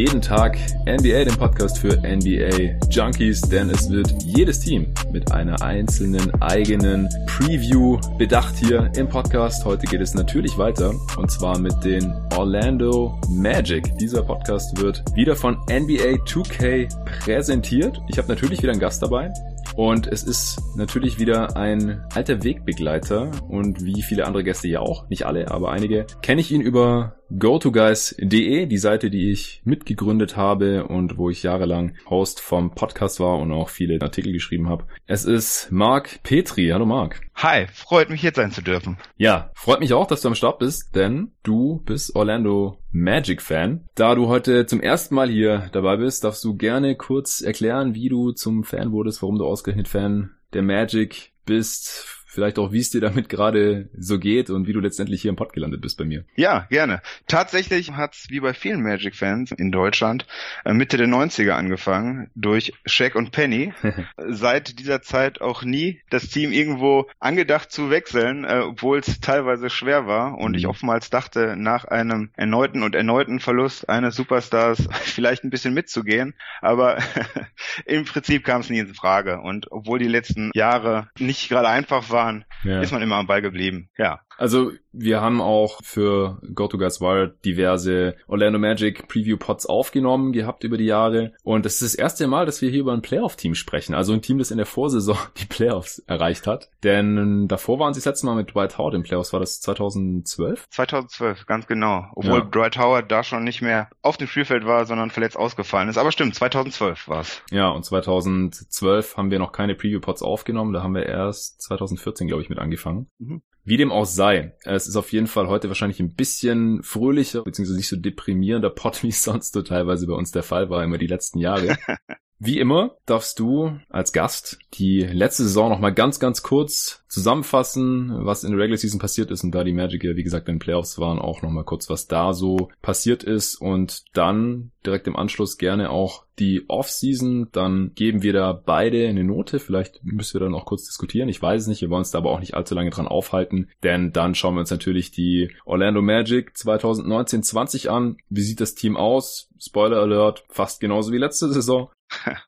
Jeden Tag NBA, dem Podcast für NBA Junkies, denn es wird jedes Team mit einer einzelnen eigenen Preview bedacht hier im Podcast. Heute geht es natürlich weiter und zwar mit den Orlando Magic. Dieser Podcast wird wieder von NBA 2K präsentiert. Ich habe natürlich wieder einen Gast dabei. Und es ist natürlich wieder ein alter Wegbegleiter und wie viele andere Gäste hier auch, nicht alle, aber einige, kenne ich ihn über GoToGuys.de, die Seite, die ich mitgegründet habe und wo ich jahrelang Host vom Podcast war und auch viele Artikel geschrieben habe. Es ist Marc Petri. Hallo Marc. Hi, freut mich hier sein zu dürfen. Ja, freut mich auch, dass du am Start bist, denn du bist Orlando Magic Fan. Da du heute zum ersten Mal hier dabei bist, darfst du gerne kurz erklären, wie du zum Fan wurdest, warum du ausgerechnet Fan der Magic bist, vielleicht auch, wie es dir damit gerade so geht und wie du letztendlich hier im Pod gelandet bist bei mir. Ja, gerne. Tatsächlich hat's wie bei vielen Magic-Fans in Deutschland äh, Mitte der 90er angefangen durch Shaq und Penny. Seit dieser Zeit auch nie das Team irgendwo angedacht zu wechseln, äh, obwohl es teilweise schwer war und mhm. ich oftmals dachte, nach einem erneuten und erneuten Verlust eines Superstars vielleicht ein bisschen mitzugehen, aber im Prinzip kam es nie in Frage und obwohl die letzten Jahre nicht gerade einfach waren, waren, ja. ist man immer am Ball geblieben. Ja. Also wir haben auch für GoToGuys Wild diverse Orlando Magic Preview Pods aufgenommen gehabt über die Jahre. Und das ist das erste Mal, dass wir hier über ein Playoff-Team sprechen. Also ein Team, das in der Vorsaison die Playoffs erreicht hat. Denn davor waren sie das letzte Mal mit Dwight Howard im Playoffs. War das 2012? 2012, ganz genau. Obwohl ja. Dwight Howard da schon nicht mehr auf dem Spielfeld war, sondern verletzt ausgefallen ist. Aber stimmt, 2012 war's. Ja, und 2012 haben wir noch keine Preview Pods aufgenommen. Da haben wir erst 2014, glaube ich, mit angefangen. Mhm. Wie dem auch sei, es ist auf jeden Fall heute wahrscheinlich ein bisschen fröhlicher, beziehungsweise nicht so deprimierender Pot, wie es sonst so teilweise bei uns der Fall war, immer die letzten Jahre. Wie immer darfst du als Gast die letzte Saison nochmal ganz, ganz kurz zusammenfassen, was in der Regular Season passiert ist und da die Magic ja, wie gesagt, in den Playoffs waren, auch nochmal kurz, was da so passiert ist und dann direkt im Anschluss gerne auch die Offseason. Dann geben wir da beide eine Note. Vielleicht müssen wir dann auch kurz diskutieren. Ich weiß es nicht. Wir wollen uns da aber auch nicht allzu lange dran aufhalten, denn dann schauen wir uns natürlich die Orlando Magic 2019-20 an. Wie sieht das Team aus? Spoiler Alert, fast genauso wie letzte Saison.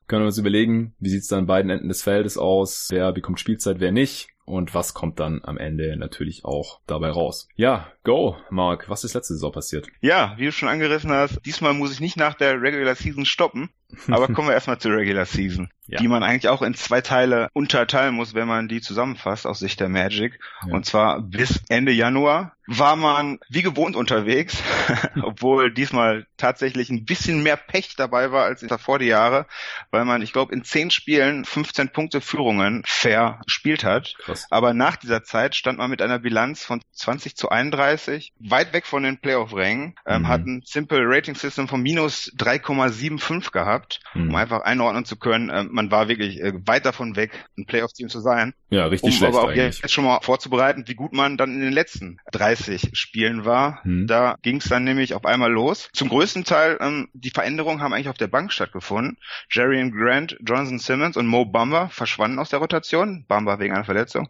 Können wir uns überlegen, wie sieht es dann an beiden Enden des Feldes aus? Wer bekommt Spielzeit, wer nicht? Und was kommt dann am Ende natürlich auch dabei raus? Ja, go, Mark. Was ist letzte Saison passiert? Ja, wie du schon angerissen hast, diesmal muss ich nicht nach der Regular Season stoppen. Aber kommen wir erstmal zur Regular Season, ja. die man eigentlich auch in zwei Teile unterteilen muss, wenn man die zusammenfasst aus Sicht der Magic. Ja. Und zwar bis Ende Januar war man wie gewohnt unterwegs, obwohl diesmal tatsächlich ein bisschen mehr Pech dabei war als davor die Jahre, weil man, ich glaube, in zehn Spielen 15 Punkte Führungen verspielt hat. Krass. Aber nach dieser Zeit stand man mit einer Bilanz von 20 zu 31, weit weg von den Playoff-Rängen, ähm, mhm. hat ein Simple Rating System von minus 3,75 gehabt gehabt, mhm. um einfach einordnen zu können. Äh, man war wirklich äh, weit davon weg, ein Playoff-Team zu sein. Ja, richtig um schlecht aber auch eigentlich. jetzt schon mal vorzubereiten, wie gut man dann in den letzten 30 Spielen war. Mhm. Da ging es dann nämlich auf einmal los. Zum größten Teil, ähm, die Veränderungen haben eigentlich auf der Bank stattgefunden. Jerry and Grant, Jonathan Simmons und Mo Bamba verschwanden aus der Rotation. Bamba wegen einer Verletzung.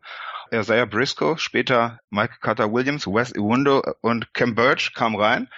Isaiah Briscoe, später Michael Carter Williams, Wes Iwundo und Cam Birch kamen rein.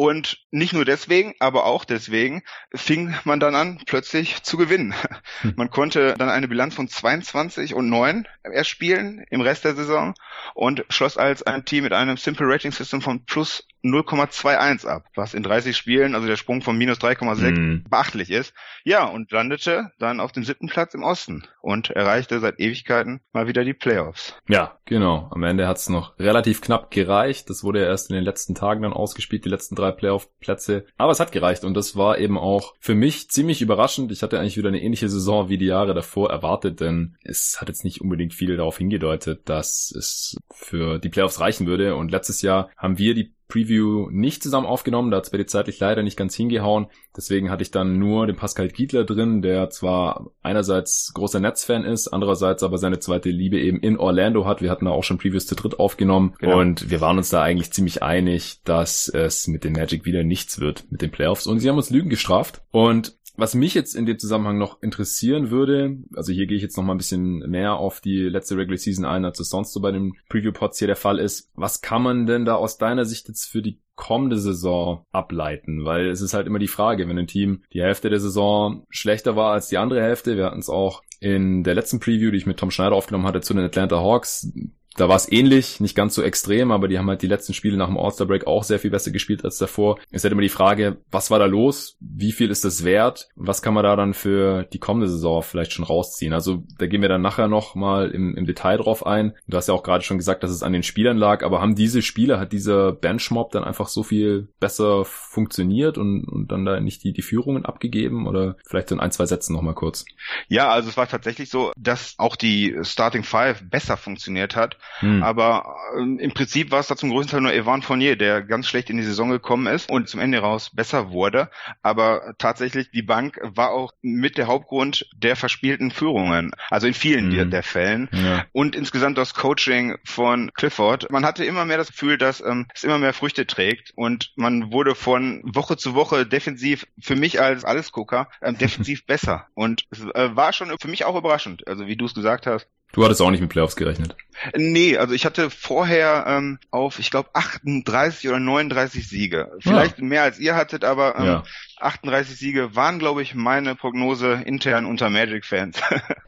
Und nicht nur deswegen, aber auch deswegen fing man dann an, plötzlich zu gewinnen. Hm. Man konnte dann eine Bilanz von 22 und 9 erspielen im Rest der Saison und schloss als ein Team mit einem Simple Rating System von plus 0,21 ab, was in 30 Spielen, also der Sprung von minus 3,6 mhm. beachtlich ist. Ja, und landete dann auf dem siebten Platz im Osten und erreichte seit Ewigkeiten mal wieder die Playoffs. Ja, genau. Am Ende hat es noch relativ knapp gereicht. Das wurde ja erst in den letzten Tagen dann ausgespielt, die letzten drei Playoff-Plätze. Aber es hat gereicht und das war eben auch für mich ziemlich überraschend. Ich hatte eigentlich wieder eine ähnliche Saison wie die Jahre davor erwartet, denn es hat jetzt nicht unbedingt viel darauf hingedeutet, dass es für die Playoffs reichen würde. Und letztes Jahr haben wir die Preview nicht zusammen aufgenommen, da hat es bei dir zeitlich leider nicht ganz hingehauen. Deswegen hatte ich dann nur den Pascal Giedler drin, der zwar einerseits großer Netzfan ist, andererseits aber seine zweite Liebe eben in Orlando hat. Wir hatten da auch schon Previews zu dritt aufgenommen genau. und wir waren uns da eigentlich ziemlich einig, dass es mit den Magic wieder nichts wird mit den Playoffs und sie haben uns Lügen gestraft und Was mich jetzt in dem Zusammenhang noch interessieren würde, also hier gehe ich jetzt noch mal ein bisschen mehr auf die letzte Regular Season ein, als es sonst so bei den Preview-Pods hier der Fall ist. Was kann man denn da aus deiner Sicht jetzt für die kommende Saison ableiten, weil es ist halt immer die Frage, wenn ein Team die Hälfte der Saison schlechter war als die andere Hälfte, wir hatten es auch in der letzten Preview, die ich mit Tom Schneider aufgenommen hatte zu den Atlanta Hawks, da war es ähnlich, nicht ganz so extrem, aber die haben halt die letzten Spiele nach dem All-Star-Break auch sehr viel besser gespielt als davor. Es ist halt immer die Frage, was war da los? Wie viel ist das wert? Was kann man da dann für die kommende Saison vielleicht schon rausziehen? Also da gehen wir dann nachher noch mal im, im Detail drauf ein. Du hast ja auch gerade schon gesagt, dass es an den Spielern lag, aber haben diese Spieler, hat dieser Benchmob dann einfach so viel besser funktioniert und, und dann da nicht die, die Führungen abgegeben? Oder vielleicht in ein, zwei Sätzen noch mal kurz. Ja, also es war tatsächlich so, dass auch die Starting Five besser funktioniert hat hm. Aber äh, im Prinzip war es da zum größten Teil nur Evan Fournier, der ganz schlecht in die Saison gekommen ist und zum Ende raus besser wurde. Aber tatsächlich, die Bank war auch mit der Hauptgrund der verspielten Führungen. Also in vielen hm. der, Fällen. Ja. Und insgesamt das Coaching von Clifford. Man hatte immer mehr das Gefühl, dass ähm, es immer mehr Früchte trägt und man wurde von Woche zu Woche defensiv, für mich als Allesgucker, ähm, defensiv besser. Und es äh, war schon für mich auch überraschend. Also wie du es gesagt hast, Du hattest auch nicht mit Playoffs gerechnet. Nee, also ich hatte vorher ähm, auf, ich glaube, 38 oder 39 Siege. Vielleicht ja. mehr als ihr hattet, aber ähm, ja. 38 Siege waren, glaube ich, meine Prognose intern unter Magic-Fans.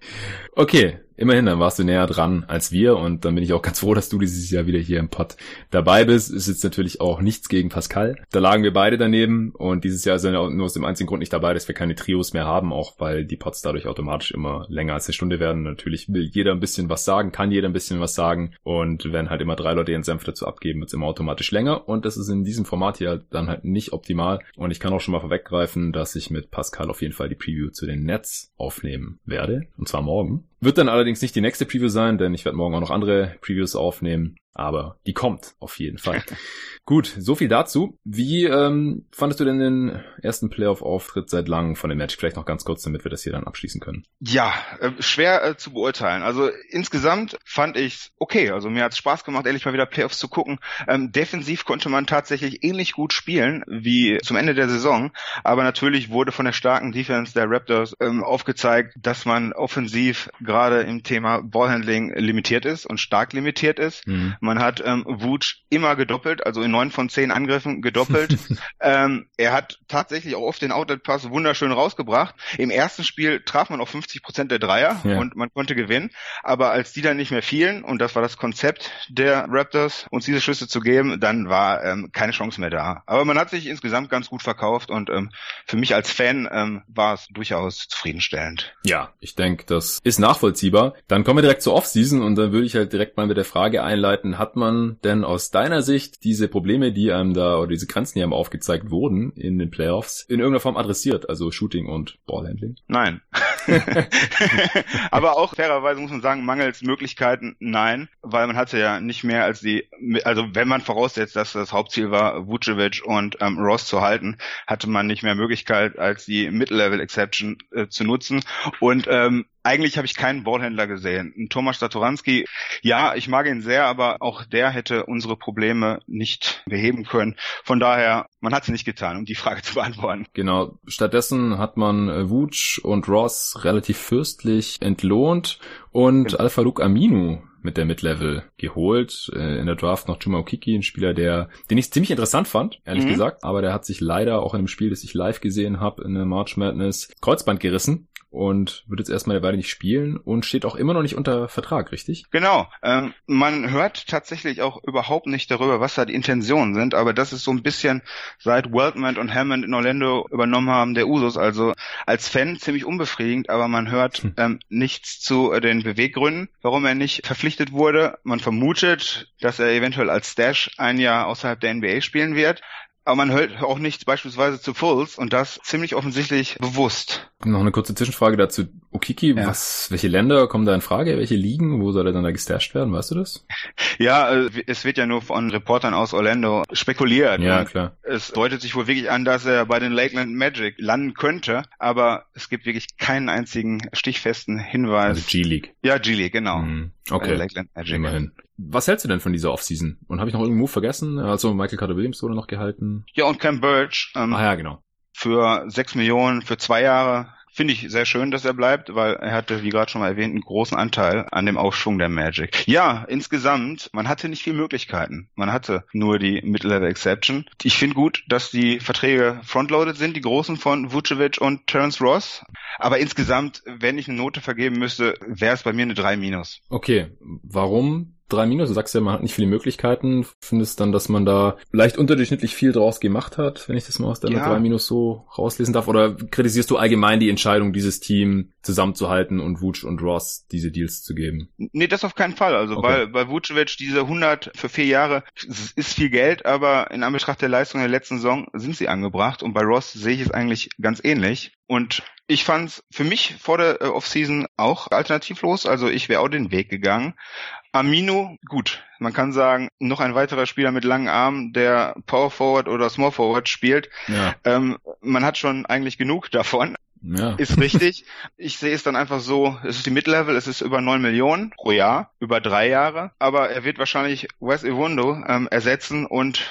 okay, immerhin, dann warst du näher dran als wir und dann bin ich auch ganz froh, dass du dieses Jahr wieder hier im Pod dabei bist. Ist jetzt natürlich auch nichts gegen Pascal. Da lagen wir beide daneben und dieses Jahr sind wir nur aus dem einzigen Grund nicht dabei, dass wir keine Trios mehr haben, auch weil die Pods dadurch automatisch immer länger als eine Stunde werden. Natürlich will jeder ein bisschen was sagen, kann jeder ein bisschen was sagen und wenn halt immer drei Leute ihren Senf dazu abgeben, wird es immer automatisch länger und das ist in diesem Format hier dann halt nicht optimal und ich kann auch schon mal vorweg vorweggreifen, dass ich mit Pascal auf jeden Fall die Preview zu den Nets aufnehmen werde. Und zwar morgen. Wird dann allerdings nicht die nächste Preview sein, denn ich werde morgen auch noch andere Previews aufnehmen aber die kommt auf jeden Fall. Gut, so viel dazu. Wie ähm, fandest du denn den ersten Playoff-Auftritt seit langem von dem Match? Vielleicht noch ganz kurz, damit wir das hier dann abschließen können. Ja, äh, schwer äh, zu beurteilen. Also insgesamt fand ich okay. Also mir hat es Spaß gemacht, ehrlich mal wieder Playoffs zu gucken. Ähm, defensiv konnte man tatsächlich ähnlich gut spielen wie zum Ende der Saison, aber natürlich wurde von der starken Defense der Raptors ähm, aufgezeigt, dass man offensiv gerade im Thema Ballhandling limitiert ist und stark limitiert ist. Mhm. Man hat ähm, Wutsch immer gedoppelt, also in neun von zehn Angriffen gedoppelt. ähm, er hat tatsächlich auch oft den Outlet-Pass wunderschön rausgebracht. Im ersten Spiel traf man auf 50 Prozent der Dreier ja. und man konnte gewinnen. Aber als die dann nicht mehr fielen, und das war das Konzept der Raptors, uns diese Schüsse zu geben, dann war ähm, keine Chance mehr da. Aber man hat sich insgesamt ganz gut verkauft und ähm, für mich als Fan ähm, war es durchaus zufriedenstellend. Ja, ich denke, das ist nachvollziehbar. Dann kommen wir direkt zur Offseason und dann würde ich halt direkt mal mit der Frage einleiten, hat man denn aus deiner Sicht diese Probleme, die einem da oder diese Grenzen, die einem aufgezeigt wurden in den Playoffs, in irgendeiner Form adressiert, also Shooting und Ballhandling? Nein. Aber auch fairerweise muss man sagen, mangels Möglichkeiten, nein, weil man hatte ja nicht mehr als die, also wenn man voraussetzt, dass das Hauptziel war, Vucevic und ähm, Ross zu halten, hatte man nicht mehr Möglichkeit, als die Mid-Level-Exception äh, zu nutzen. Und ähm, eigentlich habe ich keinen Ballhändler gesehen. Ein Thomas Statoranski, ja, ich mag ihn sehr, aber auch der hätte unsere Probleme nicht beheben können. Von daher, man hat es nicht getan, um die Frage zu beantworten. Genau. Stattdessen hat man äh, Wutsch und Ross relativ fürstlich entlohnt und genau. Alpha Luke Aminu mit der Mid-Level geholt. Äh, in der Draft noch Juma Okiki, ein Spieler, der, den ich ziemlich interessant fand, ehrlich mhm. gesagt. Aber der hat sich leider auch in einem Spiel, das ich live gesehen habe, in der March Madness, Kreuzband gerissen und wird jetzt erstmal eine Weile nicht spielen und steht auch immer noch nicht unter Vertrag, richtig? Genau. Ähm, man hört tatsächlich auch überhaupt nicht darüber, was da die Intentionen sind, aber das ist so ein bisschen seit Waldman und Hammond in Orlando übernommen haben, der Usus. Also als Fan ziemlich unbefriedigend, aber man hört hm. ähm, nichts zu äh, den Beweggründen, warum er nicht verpflichtet wurde. Man vermutet, dass er eventuell als Stash ein Jahr außerhalb der NBA spielen wird. Aber man hört auch nichts beispielsweise zu Fulls und das ziemlich offensichtlich bewusst. Noch eine kurze Zwischenfrage dazu. Okiki, ja. was, welche Länder kommen da in Frage? Welche Ligen? Wo soll er dann da gestasht werden? Weißt du das? Ja, äh, es wird ja nur von Reportern aus Orlando spekuliert. Ja, klar. Es deutet sich wohl wirklich an, dass er bei den Lakeland Magic landen könnte, aber es gibt wirklich keinen einzigen stichfesten Hinweis. Also G-League. Ja, G-League, genau. Mhm. Okay. Lakeland Magic. Immerhin. Was hältst du denn von dieser Offseason? Und habe ich noch irgendeinen Move vergessen? Also Michael Carter Williams wurde noch gehalten. Ja, und Cam Birch. Ähm, ah ja, genau für sechs Millionen für zwei Jahre Finde ich sehr schön, dass er bleibt, weil er hatte, wie gerade schon mal erwähnt, einen großen Anteil an dem Aufschwung der Magic. Ja, insgesamt, man hatte nicht viele Möglichkeiten. Man hatte nur die Mid-Level Exception. Ich finde gut, dass die Verträge frontloaded sind, die großen von Vucevic und Terence Ross. Aber insgesamt, wenn ich eine Note vergeben müsste, wäre es bei mir eine 3 minus. Okay, warum drei Minus. Du sagst ja, man hat nicht viele Möglichkeiten. Findest dann, dass man da leicht unterdurchschnittlich viel draus gemacht hat, wenn ich das mal aus deiner ja. drei Minus so rauslesen darf? Oder kritisierst du allgemein die Entscheidung, dieses Team zusammenzuhalten und Vuce und Ross diese Deals zu geben? Nee, das auf keinen Fall. Also okay. bei, bei Vucevic diese 100 für vier Jahre ist viel Geld, aber in Anbetracht der Leistung der letzten Saison sind sie angebracht. Und bei Ross sehe ich es eigentlich ganz ähnlich. Und ich fand es für mich vor der äh, Offseason auch alternativlos. Also ich wäre auch den Weg gegangen. Amino, gut, man kann sagen, noch ein weiterer Spieler mit langen Armen, der Power Forward oder Small Forward spielt. Ja. Ähm, man hat schon eigentlich genug davon. Ja. Ist richtig. Ich sehe es dann einfach so, es ist die Mid-Level, es ist über neun Millionen pro Jahr, über drei Jahre, aber er wird wahrscheinlich Wes Iwundo ähm, ersetzen und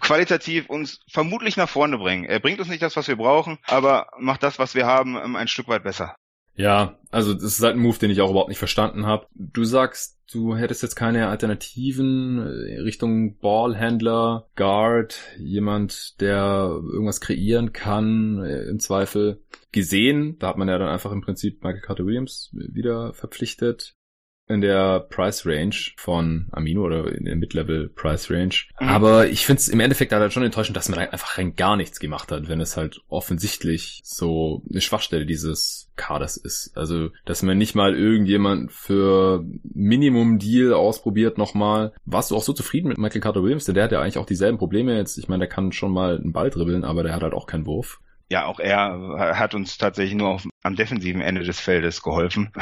qualitativ uns vermutlich nach vorne bringen. Er bringt uns nicht das, was wir brauchen, aber macht das, was wir haben, ähm, ein Stück weit besser. Ja, also das ist halt ein Move, den ich auch überhaupt nicht verstanden habe. Du sagst, du hättest jetzt keine Alternativen äh, Richtung Ballhändler, Guard, jemand, der irgendwas kreieren kann, äh, im Zweifel gesehen. Da hat man ja dann einfach im Prinzip Michael Carter Williams wieder verpflichtet in der Price Range von Amino oder in der Mid-Level Price Range. Mhm. Aber ich finde es im Endeffekt halt schon enttäuschend, dass man einfach rein gar nichts gemacht hat, wenn es halt offensichtlich so eine Schwachstelle dieses Kaders ist. Also, dass man nicht mal irgendjemand für Minimum Deal ausprobiert nochmal. Warst du auch so zufrieden mit Michael Carter Williams? Denn der hat ja eigentlich auch dieselben Probleme jetzt. Ich meine, der kann schon mal einen Ball dribbeln, aber der hat halt auch keinen Wurf ja, auch er hat uns tatsächlich nur auf, am defensiven Ende des Feldes geholfen.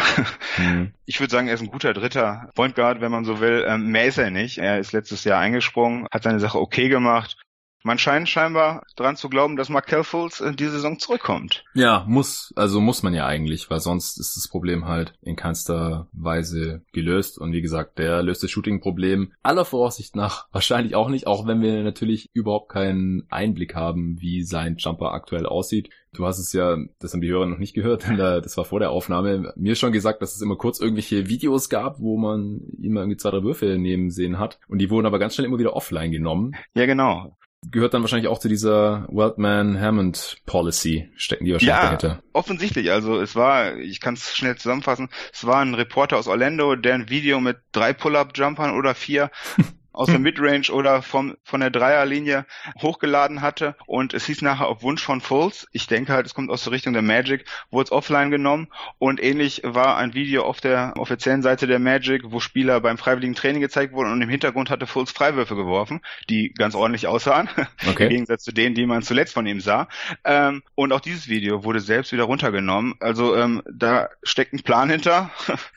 Mhm. Ich würde sagen, er ist ein guter dritter Point Guard, wenn man so will. Ähm, mehr ist er nicht. Er ist letztes Jahr eingesprungen, hat seine Sache okay gemacht man scheint scheinbar dran zu glauben, dass Markel Fultz in diese Saison zurückkommt. Ja, muss, also muss man ja eigentlich, weil sonst ist das Problem halt in keinster Weise gelöst. Und wie gesagt, der löst das Shooting-Problem aller Voraussicht nach wahrscheinlich auch nicht, auch wenn wir natürlich überhaupt keinen Einblick haben, wie sein Jumper aktuell aussieht. Du hast es ja, das haben die Hörer noch nicht gehört, denn das war vor der Aufnahme, mir schon gesagt, dass es immer kurz irgendwelche Videos gab, wo man immer irgendwie zwei, drei Würfe nehmen sehen hat. Und die wurden aber ganz schnell immer wieder offline genommen. Ja, genau gehört dann wahrscheinlich auch zu dieser Wildman Hammond Policy, stecken die wahrscheinlich ja, dahinter. Offensichtlich, also es war, ich kann es schnell zusammenfassen, es war ein Reporter aus Orlando, der ein Video mit drei Pull-Up-Jumpern oder vier aus der Midrange oder vom, von der Dreierlinie hochgeladen hatte. Und es hieß nachher auf Wunsch von Fulls, ich denke halt, es kommt aus der Richtung der Magic, wurde es offline genommen. Und ähnlich war ein Video auf der offiziellen Seite der Magic, wo Spieler beim freiwilligen Training gezeigt wurden und im Hintergrund hatte Fulls Freiwürfe geworfen, die ganz ordentlich aussahen. Okay. Im Gegensatz zu denen, die man zuletzt von ihm sah. Ähm, und auch dieses Video wurde selbst wieder runtergenommen. Also ähm, da steckt ein Plan hinter.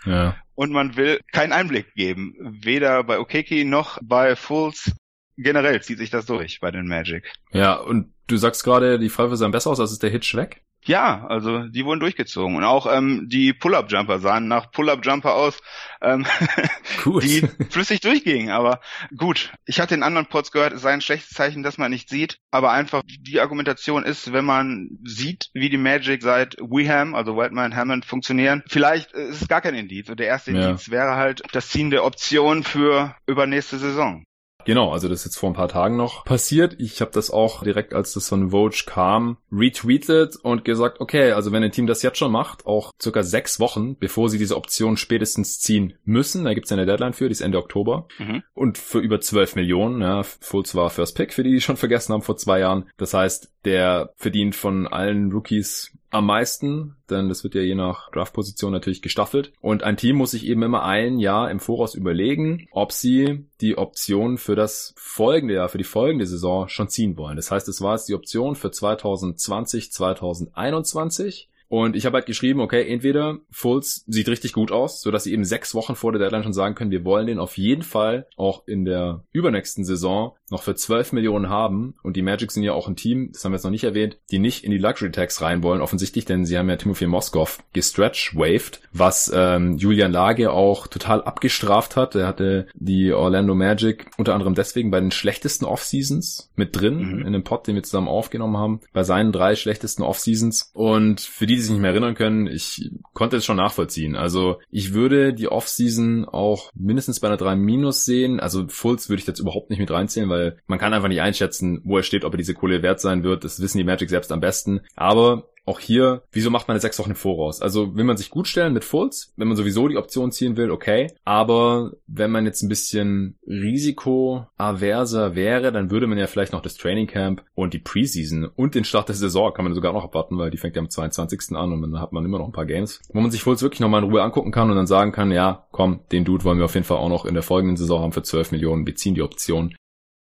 Ja und man will keinen Einblick geben. Weder bei Okeki noch bei Fools. Generell zieht sich das durch bei den Magic. Ja, und du sagst gerade, die Pfeife sahen besser aus, als ist der Hitch weg? Ja, also die wurden durchgezogen. Und auch ähm, die Pull-Up-Jumper sahen nach Pull-Up-Jumper aus, ähm, die flüssig durchgingen. Aber gut, ich hatte in anderen Pods gehört, es sei ein schlechtes Zeichen, dass man nicht sieht. Aber einfach die Argumentation ist, wenn man sieht, wie die Magic seit Weham, also Wildman Hammond, funktionieren, vielleicht ist es gar kein Indiz. Und der erste ja. Indiz wäre halt das Ziehen der Option für übernächste Saison. Genau, also das ist jetzt vor ein paar Tagen noch passiert. Ich habe das auch direkt, als das von Vogue kam, retweetet und gesagt, okay, also wenn ein Team das jetzt schon macht, auch circa sechs Wochen, bevor sie diese Option spätestens ziehen müssen, da gibt's eine Deadline für, die ist Ende Oktober, mhm. und für über zwölf Millionen, ja, Fultz war First Pick, für die, die schon vergessen haben vor zwei Jahren. Das heißt, der verdient von allen Rookies am meisten, denn das wird ja je nach Draftposition natürlich gestaffelt. Und ein Team muss sich eben immer ein Jahr im Voraus überlegen, ob sie die Option für das folgende Jahr, für die folgende Saison schon ziehen wollen. Das heißt, es war jetzt die Option für 2020, 2021 und ich habe halt geschrieben, okay, entweder Fultz sieht richtig gut aus, so dass sie eben sechs Wochen vor der Deadline schon sagen können, wir wollen den auf jeden Fall auch in der übernächsten Saison noch für 12 Millionen haben und die Magic sind ja auch ein Team, das haben wir jetzt noch nicht erwähnt, die nicht in die Luxury Tax rein wollen, offensichtlich, denn sie haben ja Timothy Moskov gestretch-waved, was ähm, Julian Lage auch total abgestraft hat. Er hatte die Orlando Magic unter anderem deswegen bei den schlechtesten Off-Seasons mit drin, mhm. in dem Pod, den wir zusammen aufgenommen haben, bei seinen drei schlechtesten Off-Seasons. Und für die, die sich nicht mehr erinnern können, ich konnte es schon nachvollziehen. Also ich würde die Off-Season auch mindestens bei einer 3 Minus sehen. Also Fulls würde ich jetzt überhaupt nicht mit reinzählen, weil man kann einfach nicht einschätzen, wo er steht, ob er diese Kohle wert sein wird. Das wissen die Magic selbst am besten. Aber auch hier, wieso macht man eine sechs Wochen im Voraus? Also will man sich gut stellen mit Fulls, wenn man sowieso die Option ziehen will, okay. Aber wenn man jetzt ein bisschen risikoaverser wäre, dann würde man ja vielleicht noch das Training Camp und die Preseason und den Start der Saison kann man sogar noch abwarten, weil die fängt ja am 22. an und dann hat man immer noch ein paar Games, wo man sich Fulls wirklich nochmal in Ruhe angucken kann und dann sagen kann, ja, komm, den Dude wollen wir auf jeden Fall auch noch in der folgenden Saison haben für 12 Millionen, wir ziehen die Option.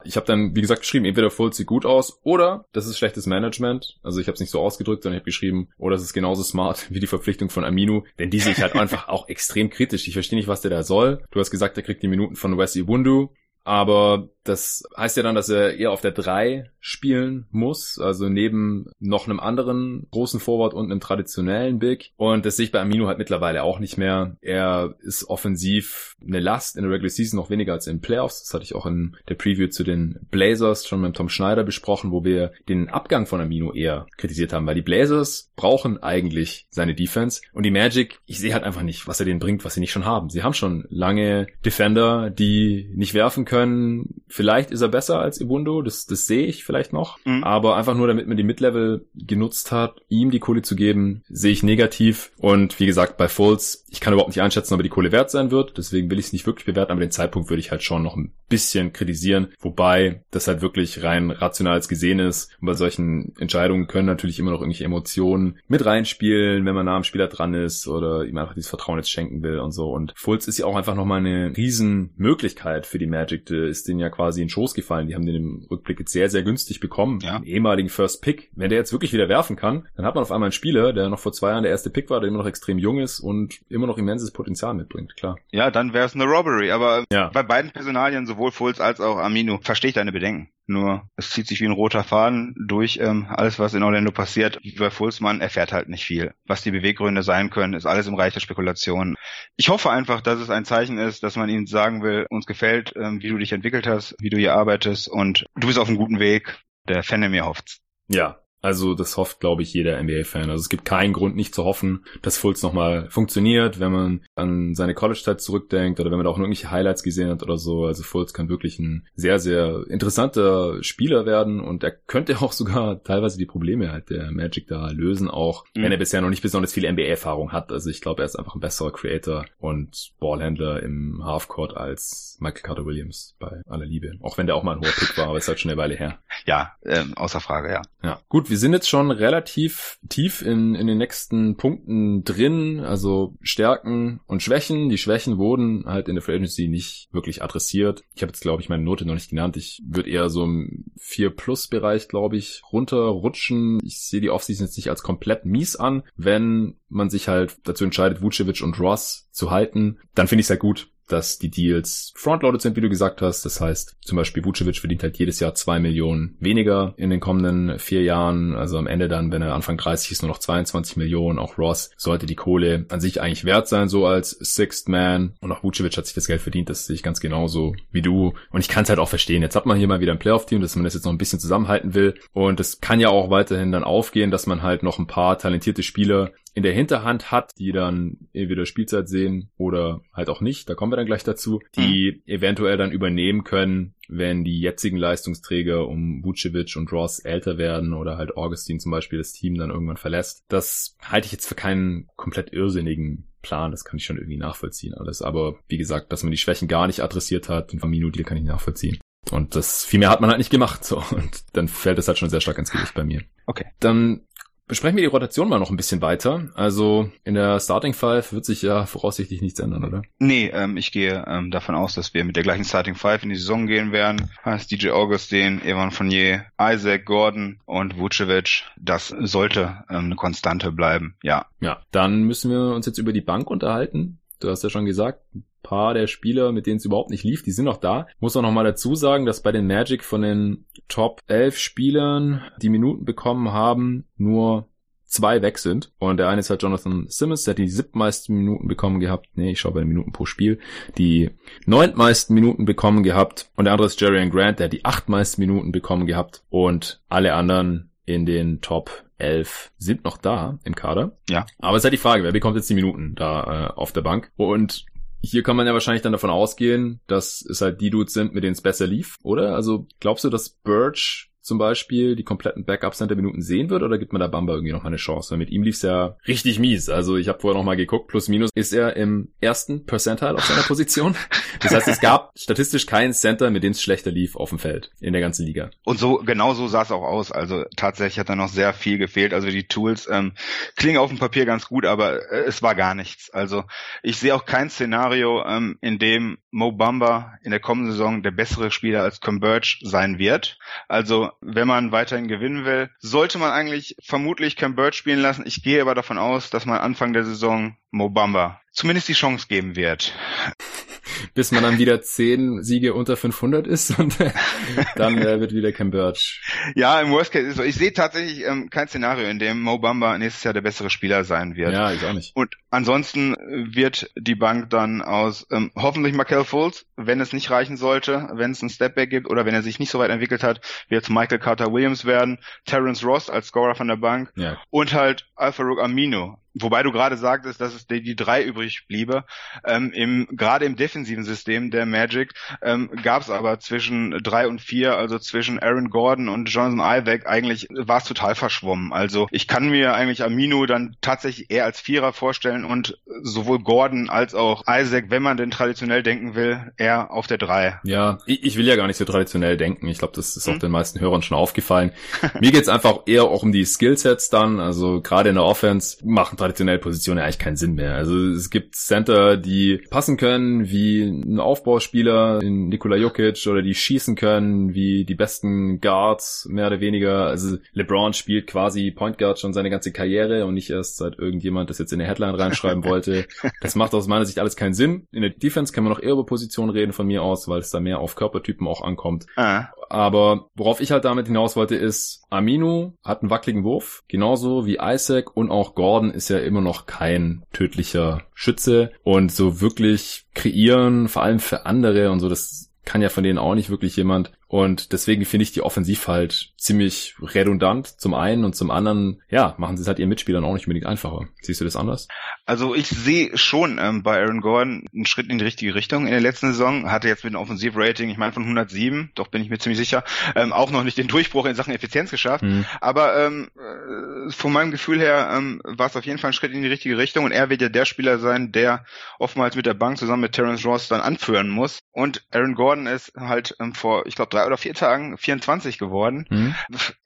Ich habe dann, wie gesagt, geschrieben, entweder Fultz sieht gut aus oder das ist schlechtes Management. Also ich habe es nicht so ausgedrückt, sondern ich habe geschrieben, oder es ist genauso smart wie die Verpflichtung von Aminu. Denn die sehe ich halt einfach auch extrem kritisch. Ich verstehe nicht, was der da soll. Du hast gesagt, er kriegt die Minuten von Wesley Wundu. Aber das heißt ja dann, dass er eher auf der 3 spielen muss, also neben noch einem anderen großen Forward und einem traditionellen Big. Und das sehe ich bei Amino halt mittlerweile auch nicht mehr. Er ist offensiv eine Last in der Regular Season noch weniger als in Playoffs. Das hatte ich auch in der Preview zu den Blazers schon mit Tom Schneider besprochen, wo wir den Abgang von Amino eher kritisiert haben, weil die Blazers brauchen eigentlich seine Defense und die Magic, ich sehe halt einfach nicht, was er denen bringt, was sie nicht schon haben. Sie haben schon lange Defender, die nicht werfen können, Vielleicht ist er besser als Ibundo, das, das sehe ich vielleicht noch. Mhm. Aber einfach nur, damit man die Mid-Level genutzt hat, ihm die Kohle zu geben, sehe ich negativ. Und wie gesagt, bei Fultz, ich kann überhaupt nicht einschätzen, ob er die Kohle wert sein wird. Deswegen will ich es nicht wirklich bewerten, aber den Zeitpunkt würde ich halt schon noch ein bisschen kritisieren. Wobei das halt wirklich rein rational gesehen ist. Und bei solchen Entscheidungen können natürlich immer noch irgendwelche Emotionen mit reinspielen, wenn man nah am Spieler dran ist oder ihm einfach dieses Vertrauen jetzt schenken will und so. Und Fultz ist ja auch einfach nochmal eine Riesenmöglichkeit für die Magic. Ist den ja quasi quasi in Schoß gefallen. Die haben den im Rückblick jetzt sehr, sehr günstig bekommen. Ja. Den ehemaligen First Pick. Wenn der jetzt wirklich wieder werfen kann, dann hat man auf einmal einen Spieler, der noch vor zwei Jahren der erste Pick war, der immer noch extrem jung ist und immer noch immenses Potenzial mitbringt, klar. Ja, dann wäre es eine Robbery. Aber ja. bei beiden Personalien, sowohl Fulz als auch Amino, verstehe ich deine Bedenken. Nur es zieht sich wie ein roter Faden durch ähm, alles, was in Orlando passiert. Bei Fulsmann erfährt halt nicht viel. Was die Beweggründe sein können, ist alles im Reich der Spekulation. Ich hoffe einfach, dass es ein Zeichen ist, dass man ihnen sagen will, uns gefällt, ähm, wie du dich entwickelt hast, wie du hier arbeitest und du bist auf einem guten Weg. Der Fan in mir hofft's. Ja, also das hofft, glaube ich, jeder NBA-Fan. Also es gibt keinen Grund nicht zu hoffen, dass Fultz nochmal funktioniert, wenn man an seine College-Zeit zurückdenkt oder wenn man da auch irgendwelche Highlights gesehen hat oder so. Also Fultz kann wirklich ein sehr, sehr interessanter Spieler werden und er könnte auch sogar teilweise die Probleme halt der Magic da lösen, auch mhm. wenn er bisher noch nicht besonders viel NBA-Erfahrung hat. Also ich glaube, er ist einfach ein besserer Creator und Ballhändler im Halfcourt als Michael Carter Williams bei aller Liebe. Auch wenn der auch mal ein hoher Pick war, aber ist halt schon eine Weile her. Ja, ähm, außer Frage, ja. Ja, gut wir sind jetzt schon relativ tief in, in den nächsten Punkten drin, also Stärken und Schwächen. Die Schwächen wurden halt in der Free Agency nicht wirklich adressiert. Ich habe jetzt, glaube ich, meine Note noch nicht genannt. Ich würde eher so im 4-Plus-Bereich, glaube ich, runterrutschen. Ich sehe die Offseason jetzt nicht als komplett mies an. Wenn man sich halt dazu entscheidet, Vucevic und Ross zu halten, dann finde ich es halt gut dass die Deals frontloaded sind, wie du gesagt hast. Das heißt, zum Beispiel Vucevic verdient halt jedes Jahr zwei Millionen weniger in den kommenden vier Jahren. Also am Ende dann, wenn er Anfang 30 ist, nur noch 22 Millionen. Auch Ross sollte die Kohle an sich eigentlich wert sein, so als Sixth Man. Und auch Vucevic hat sich das Geld verdient. Das sehe ich ganz genauso wie du. Und ich kann es halt auch verstehen. Jetzt hat man hier mal wieder ein Playoff-Team, dass man das jetzt noch ein bisschen zusammenhalten will. Und es kann ja auch weiterhin dann aufgehen, dass man halt noch ein paar talentierte Spieler in der Hinterhand hat, die dann entweder Spielzeit sehen oder halt auch nicht, da kommen wir dann gleich dazu, die mhm. eventuell dann übernehmen können, wenn die jetzigen Leistungsträger um Vucevic und Ross älter werden oder halt Augustin zum Beispiel das Team dann irgendwann verlässt. Das halte ich jetzt für keinen komplett irrsinnigen Plan, das kann ich schon irgendwie nachvollziehen alles. Aber wie gesagt, dass man die Schwächen gar nicht adressiert hat, den Famino-Deal kann ich nachvollziehen. Und das viel mehr hat man halt nicht gemacht. So. Und dann fällt es halt schon sehr stark ins Gewicht bei mir. Okay. Dann Besprechen wir die Rotation mal noch ein bisschen weiter. Also in der Starting Five wird sich ja voraussichtlich nichts ändern, oder? Nee, ähm, ich gehe ähm, davon aus, dass wir mit der gleichen Starting Five in die Saison gehen werden. Heißt DJ Augustin, Evan Fournier, Isaac Gordon und Vucevic. Das sollte ähm, eine Konstante bleiben, ja. Ja, dann müssen wir uns jetzt über die Bank unterhalten. Du hast ja schon gesagt, ein paar der Spieler, mit denen es überhaupt nicht lief, die sind noch da. Muss auch noch mal dazu sagen, dass bei den Magic von den Top 11 Spielern, die Minuten bekommen haben, nur zwei weg sind. Und der eine ist halt Jonathan Simmons, der hat die siebtmeisten Minuten bekommen gehabt. Nee, ich schaue bei den Minuten pro Spiel. Die neuntmeisten Minuten bekommen gehabt. Und der andere ist Jerry Grant, der hat die achtmeisten Minuten bekommen gehabt. Und alle anderen in den Top 11 sind noch da im Kader. Ja. Aber es ist halt die Frage, wer bekommt jetzt die Minuten da äh, auf der Bank? Und hier kann man ja wahrscheinlich dann davon ausgehen, dass es halt die Dudes sind, mit denen es besser lief, oder? Also glaubst du, dass Birch zum Beispiel die kompletten Backup-Center-Minuten sehen wird oder gibt man da Bamba irgendwie noch mal eine Chance? Weil mit ihm lief's ja richtig mies. Also ich habe vorher noch mal geguckt, plus minus ist er im ersten Percentile auf seiner Position. Das heißt, es gab statistisch keinen Center, mit dem es schlechter lief auf dem Feld in der ganzen Liga. Und so genau so sah es auch aus. Also tatsächlich hat da noch sehr viel gefehlt. Also die Tools ähm, klingen auf dem Papier ganz gut, aber äh, es war gar nichts. Also ich sehe auch kein Szenario, ähm, in dem Mo Bamba in der kommenden Saison der bessere Spieler als Converge sein wird. Also wenn man weiterhin gewinnen will, sollte man eigentlich vermutlich Converge spielen lassen. Ich gehe aber davon aus, dass man Anfang der Saison Mo Bamba zumindest die Chance geben wird bis man dann wieder zehn Siege unter 500 ist und dann äh, wird wieder Cam Birch. Ja, im Worst Case ist so. Ich sehe tatsächlich ähm, kein Szenario, in dem Mo Bamba nächstes Jahr der bessere Spieler sein wird. Ja, ich auch nicht. Und ansonsten wird die Bank dann aus ähm, hoffentlich Markel Fultz, wenn es nicht reichen sollte, wenn es einen Stepback gibt oder wenn er sich nicht so weit entwickelt hat, wird es Michael Carter Williams werden, Terrence Ross als Scorer von der Bank ja. und halt Alpha Rook Amino Wobei du gerade sagtest, dass es die, die drei übrig bliebe. Ähm, im, gerade im defensiven System der Magic ähm, gab es aber zwischen drei und vier, also zwischen Aaron Gordon und Jonathan Isaac, eigentlich war es total verschwommen. Also ich kann mir eigentlich Amino dann tatsächlich eher als Vierer vorstellen und sowohl Gordon als auch Isaac, wenn man denn traditionell denken will, eher auf der drei. Ja, ich, ich will ja gar nicht so traditionell denken. Ich glaube, das ist hm. auch den meisten Hörern schon aufgefallen. Mir geht's einfach eher auch um die Skillsets dann. Also gerade in der Offense machen traditionelle Positionen eigentlich keinen Sinn mehr. Also es gibt Center, die passen können wie ein Aufbauspieler in Nikola Jokic oder die schießen können wie die besten Guards, mehr oder weniger. Also LeBron spielt quasi Point Guard schon seine ganze Karriere und nicht erst seit irgendjemand das jetzt in der Headline reinschreiben wollte. Das macht aus meiner Sicht alles keinen Sinn. In der Defense kann man noch eher über Positionen reden von mir aus, weil es da mehr auf Körpertypen auch ankommt. Ah. Aber worauf ich halt damit hinaus wollte, ist, Aminu hat einen wackeligen Wurf, genauso wie Isaac und auch Gordon ist ja immer noch kein tödlicher Schütze. Und so wirklich kreieren, vor allem für andere und so, das kann ja von denen auch nicht wirklich jemand. Und deswegen finde ich die Offensiv halt ziemlich redundant zum einen und zum anderen, ja, machen sie es halt ihren Mitspielern auch nicht unbedingt einfacher. Siehst du das anders? Also ich sehe schon ähm, bei Aaron Gordon einen Schritt in die richtige Richtung. In der letzten Saison hatte jetzt mit einem Offensivrating, ich meine von 107, doch bin ich mir ziemlich sicher, ähm, auch noch nicht den Durchbruch in Sachen Effizienz geschafft. Mhm. Aber ähm, äh, von meinem Gefühl her ähm, war es auf jeden Fall ein Schritt in die richtige Richtung und er wird ja der Spieler sein, der oftmals mit der Bank zusammen mit Terence Ross dann anführen muss. Und Aaron Gordon ist halt ähm, vor, ich glaube, drei oder vier Tagen 24 geworden. Mhm.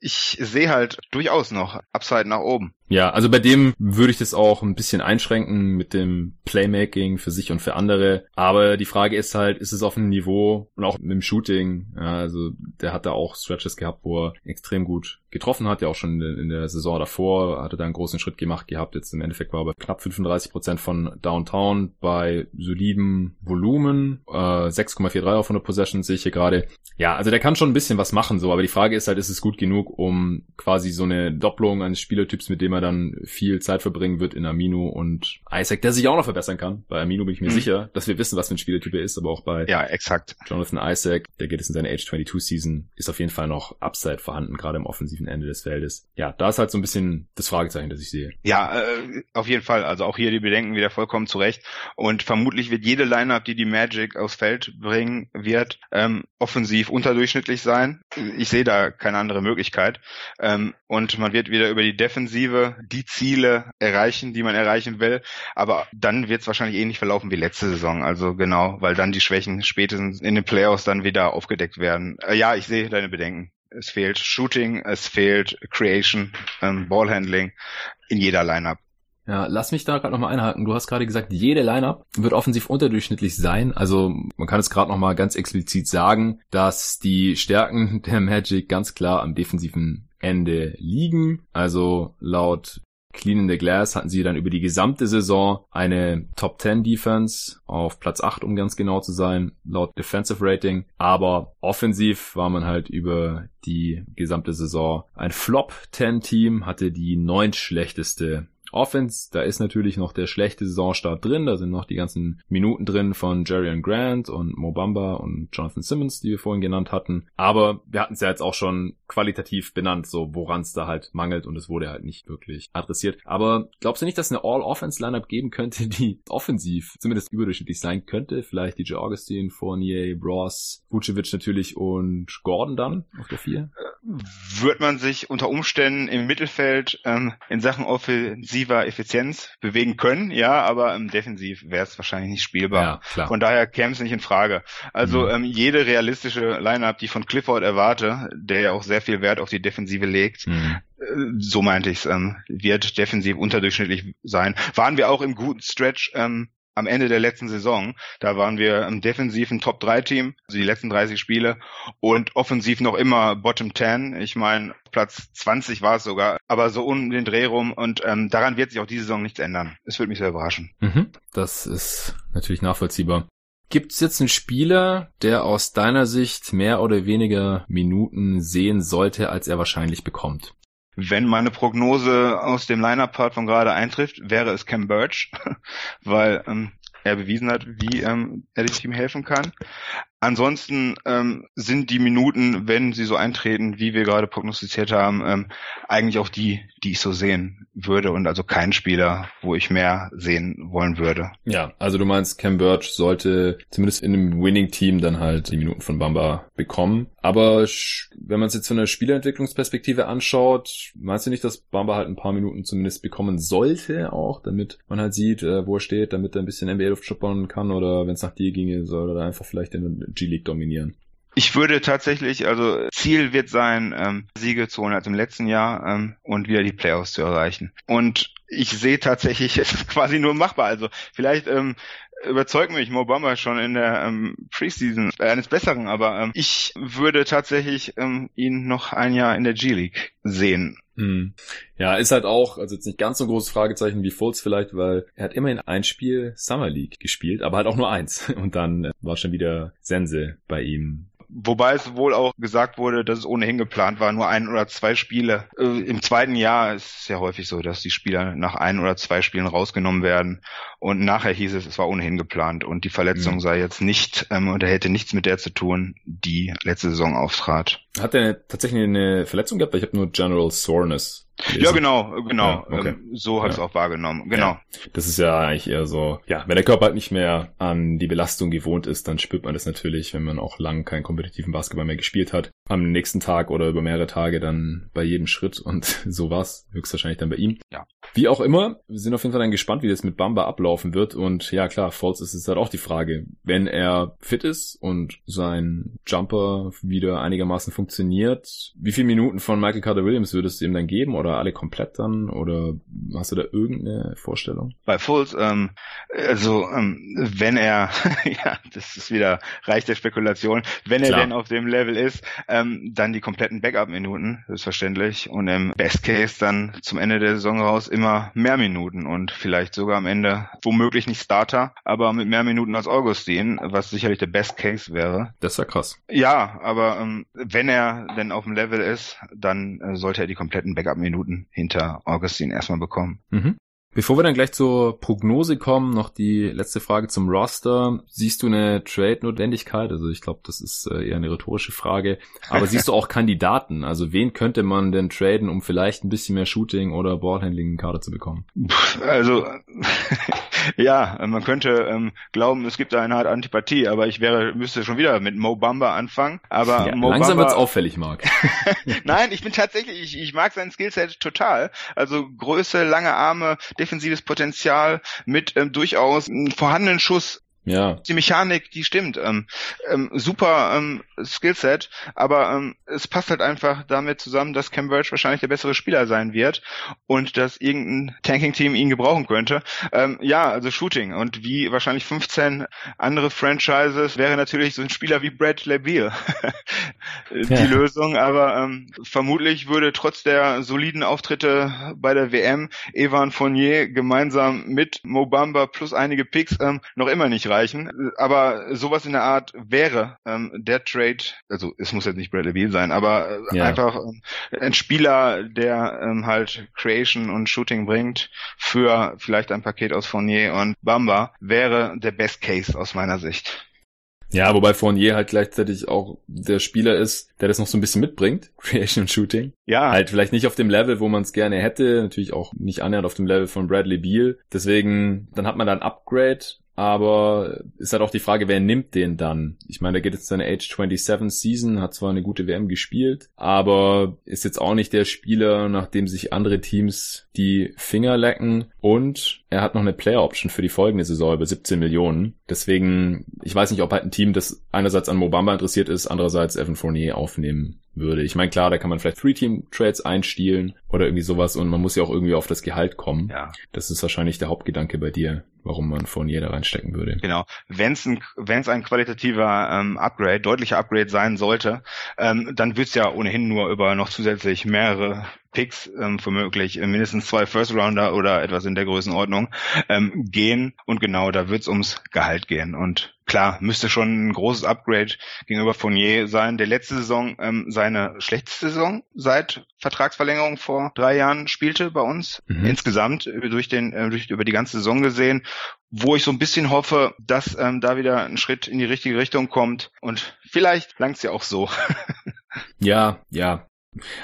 Ich sehe halt durchaus noch Upside nach oben. Ja, also bei dem würde ich das auch ein bisschen einschränken mit dem Playmaking für sich und für andere. Aber die Frage ist halt, ist es auf einem Niveau und auch mit dem Shooting? Ja, also der hat da auch Stretches gehabt, wo er extrem gut getroffen hat, ja auch schon in der Saison davor, hatte da einen großen Schritt gemacht gehabt. Jetzt im Endeffekt war er bei knapp 35 Prozent von Downtown bei solidem Volumen, äh, 6,43 auf 100 Possessions sehe ich hier gerade. Ja, also der kann schon ein bisschen was machen, so, aber die Frage ist halt, ist es gut genug, um quasi so eine Doppelung eines Spielertyps, mit dem er dann viel Zeit verbringen wird in Amino und Isaac, der sich auch noch verbessern kann. Bei Amino bin ich mir mhm. sicher, dass wir wissen, was für ein Spielertyp er ist, aber auch bei ja, exakt. Jonathan Isaac, der geht jetzt in seine Age 22 Season, ist auf jeden Fall noch Upside vorhanden, gerade im offensiven Ende des Feldes. Ja, da ist halt so ein bisschen das Fragezeichen, das ich sehe. Ja, äh, auf jeden Fall. Also auch hier die Bedenken wieder vollkommen zurecht. Und vermutlich wird jede Lineup, die die Magic aufs Feld bringen wird, ähm, offensiv unterdurchschnittlich sein. Ich sehe da keine andere Möglichkeit. Ähm, und man wird wieder über die Defensive die Ziele erreichen, die man erreichen will. Aber dann wird es wahrscheinlich ähnlich verlaufen wie letzte Saison. Also genau, weil dann die Schwächen spätestens in den Playoffs dann wieder aufgedeckt werden. Äh, ja, ich sehe deine Bedenken. Es fehlt Shooting, es fehlt Creation, ähm, Ballhandling in jeder Lineup. Ja, lass mich da gerade nochmal einhaken. Du hast gerade gesagt, jede Lineup wird offensiv unterdurchschnittlich sein. Also man kann es gerade nochmal ganz explizit sagen, dass die Stärken der Magic ganz klar am defensiven Ende liegen. Also laut Clean in the Glass hatten sie dann über die gesamte Saison eine Top 10 Defense auf Platz 8, um ganz genau zu sein, laut Defensive Rating. Aber offensiv war man halt über die gesamte Saison ein Flop 10 Team, hatte die neunt schlechteste Offense, da ist natürlich noch der schlechte Saisonstart drin, da sind noch die ganzen Minuten drin von Jerry Grant und Mo Bamba und Jonathan Simmons, die wir vorhin genannt hatten. Aber wir hatten es ja jetzt auch schon qualitativ benannt, so woran es da halt mangelt und es wurde halt nicht wirklich adressiert. Aber glaubst du nicht, dass eine All-Offense-Lineup geben könnte, die offensiv zumindest überdurchschnittlich sein könnte? Vielleicht DJ Augustine, Fournier, Ross, Vucevic natürlich und Gordon dann auf der 4? Wird man sich unter Umständen im Mittelfeld ähm, in Sachen offensiver Effizienz bewegen können, ja, aber im Defensiv wäre es wahrscheinlich nicht spielbar. Ja, klar. Von daher käme es nicht in Frage. Also mhm. ähm, jede realistische Lineup, die ich von Clifford erwarte, der ja auch sehr viel Wert auf die Defensive legt. Mhm. Äh, so meinte ich's, ähm, wird defensiv unterdurchschnittlich sein. Waren wir auch im guten Stretch ähm, am Ende der letzten Saison. Da waren wir im defensiven Top-3-Team, also die letzten 30 Spiele, und offensiv noch immer Bottom 10. Ich meine, Platz 20 war es sogar, aber so um den Dreh rum und ähm, daran wird sich auch diese Saison nichts ändern. Es würde mich sehr überraschen. Mhm, das ist natürlich nachvollziehbar. Gibt es jetzt einen Spieler, der aus deiner Sicht mehr oder weniger Minuten sehen sollte, als er wahrscheinlich bekommt? Wenn meine Prognose aus dem Liner-Part von gerade eintrifft, wäre es Cam Birch, weil ähm, er bewiesen hat, wie ähm, er dem Team helfen kann. Ansonsten ähm, sind die Minuten, wenn sie so eintreten, wie wir gerade prognostiziert haben, ähm, eigentlich auch die, die ich so sehen würde und also kein Spieler, wo ich mehr sehen wollen würde. Ja, also du meinst, Cam Birch sollte zumindest in einem Winning-Team dann halt die Minuten von Bamba bekommen. Aber wenn man es jetzt von der Spielerentwicklungsperspektive anschaut, meinst du nicht, dass Bamba halt ein paar Minuten zumindest bekommen sollte auch, damit man halt sieht, äh, wo er steht, damit er ein bisschen NBA-Luft schuppern kann oder wenn es nach dir ginge, soll er einfach vielleicht in G-League dominieren. Ich würde tatsächlich, also Ziel wird sein, ähm, Siege zu holen als im letzten Jahr ähm, und wieder die Playoffs zu erreichen. Und ich sehe tatsächlich, es ist quasi nur machbar. Also vielleicht ähm, überzeugt mich Mobamba schon in der ähm, Preseason eines Besseren, aber ähm, ich würde tatsächlich ähm, ihn noch ein Jahr in der G-League sehen. Hm. Ja, ist halt auch, also jetzt nicht ganz so ein großes Fragezeichen wie Fultz vielleicht, weil er hat immerhin ein Spiel Summer League gespielt, aber halt auch nur eins. Und dann äh, war schon wieder Sense bei ihm Wobei es wohl auch gesagt wurde, dass es ohnehin geplant war, nur ein oder zwei Spiele. Äh, Im zweiten Jahr ist es ja häufig so, dass die Spieler nach ein oder zwei Spielen rausgenommen werden. Und nachher hieß es, es war ohnehin geplant und die Verletzung mhm. sei jetzt nicht ähm, oder hätte nichts mit der zu tun, die letzte Saison auftrat. Hat er tatsächlich eine Verletzung gehabt? Ich habe nur General Soreness Lesen. Ja, genau, genau. Ja, okay. ähm, so habe ich ja. auch wahrgenommen. Genau. Ja. Das ist ja eigentlich eher so, ja, wenn der Körper halt nicht mehr an die Belastung gewohnt ist, dann spürt man das natürlich, wenn man auch lang keinen kompetitiven Basketball mehr gespielt hat. Am nächsten Tag oder über mehrere Tage dann bei jedem Schritt und so war's höchstwahrscheinlich dann bei ihm. Ja. Wie auch immer, wir sind auf jeden Fall dann gespannt, wie das mit Bamba ablaufen wird und ja klar, Falls ist es halt auch die Frage, wenn er fit ist und sein Jumper wieder einigermaßen funktioniert, wie viele Minuten von Michael Carter Williams würdest du ihm dann geben oder alle komplett dann? Oder hast du da irgendeine Vorstellung? Bei Fultz, ähm, also ähm, wenn er, ja, das ist wieder Reich der Spekulation, wenn Klar. er denn auf dem Level ist, ähm, dann die kompletten Backup-Minuten, selbstverständlich. Und im Best Case dann zum Ende der Saison raus immer mehr Minuten und vielleicht sogar am Ende womöglich nicht Starter, aber mit mehr Minuten als Augustin, was sicherlich der Best Case wäre. Das wäre krass. Ja, aber ähm, wenn er denn auf dem Level ist, dann äh, sollte er die kompletten Backup-Minuten Minuten hinter Augustin erstmal bekommen. Mhm. Bevor wir dann gleich zur Prognose kommen, noch die letzte Frage zum Roster. Siehst du eine Trade-Notwendigkeit? Also ich glaube, das ist äh, eher eine rhetorische Frage. Aber siehst du auch Kandidaten? Also wen könnte man denn traden, um vielleicht ein bisschen mehr Shooting oder Ballhandling in Kader zu bekommen? Also ja, man könnte ähm, glauben, es gibt eine Art Antipathie, aber ich wäre müsste schon wieder mit Mo Bamba anfangen. Aber ja, Mo langsam Bamba, wird's auffällig, Mark. Nein, ich bin tatsächlich, ich, ich mag sein Skillset total. Also Größe, lange Arme defensives Potenzial mit ähm, durchaus einem vorhandenen Schuss Ja. Die Mechanik, die stimmt. Ähm, ähm, super ähm, Skillset, aber ähm, es passt halt einfach damit zusammen, dass Cam Birch wahrscheinlich der bessere Spieler sein wird und dass irgendein Tanking-Team ihn gebrauchen könnte. Ähm, ja, also Shooting und wie wahrscheinlich 15 andere Franchises wäre natürlich so ein Spieler wie Brad LeBeal die ja. Lösung, aber ähm, vermutlich würde trotz der soliden Auftritte bei der WM Evan Fournier gemeinsam mit Mobamba plus einige Picks ähm, noch immer nicht reichen. Aber sowas in der Art wäre ähm, der Trade, also es muss jetzt nicht Bradley Beal sein, aber äh, ja. einfach äh, ein Spieler, der ähm, halt Creation und Shooting bringt für vielleicht ein Paket aus Fournier und Bamba, wäre der Best Case aus meiner Sicht. Ja, wobei Fournier halt gleichzeitig auch der Spieler ist, der das noch so ein bisschen mitbringt, Creation und Shooting. Ja. Halt vielleicht nicht auf dem Level, wo man es gerne hätte, natürlich auch nicht annähernd auf dem Level von Bradley Beal. Deswegen, dann hat man da ein Upgrade, aber ist halt auch die Frage, wer nimmt den dann? Ich meine, der geht jetzt seine Age 27 Season, hat zwar eine gute WM gespielt, aber ist jetzt auch nicht der Spieler, nach dem sich andere Teams die Finger lecken. Und er hat noch eine Player Option für die folgende Saison über 17 Millionen. Deswegen, ich weiß nicht, ob halt ein Team, das einerseits an Mobamba interessiert ist, andererseits Evan Fournier aufnehmen würde. Ich meine, klar, da kann man vielleicht Three-Team-Trades einstielen oder irgendwie sowas und man muss ja auch irgendwie auf das Gehalt kommen. Ja. Das ist wahrscheinlich der Hauptgedanke bei dir, warum man Fournier da reinstecken würde. Genau. Wenn es ein, wenn's ein qualitativer ähm, Upgrade, deutlicher Upgrade sein sollte, ähm, dann wird's ja ohnehin nur über noch zusätzlich mehrere Picks, ähm, womöglich mindestens zwei First Rounder oder etwas in der Größenordnung ähm, gehen. Und genau, da wird's ums Gehalt gehen. Und klar, müsste schon ein großes Upgrade gegenüber Fournier sein, der letzte Saison ähm, seine schlechteste Saison seit Vertragsverlängerung vor drei Jahren spielte bei uns. Mhm. Insgesamt durch den, äh, durch, über die ganze Saison gesehen wo ich so ein bisschen hoffe, dass ähm, da wieder ein Schritt in die richtige Richtung kommt und vielleicht langt's ja auch so. ja, ja,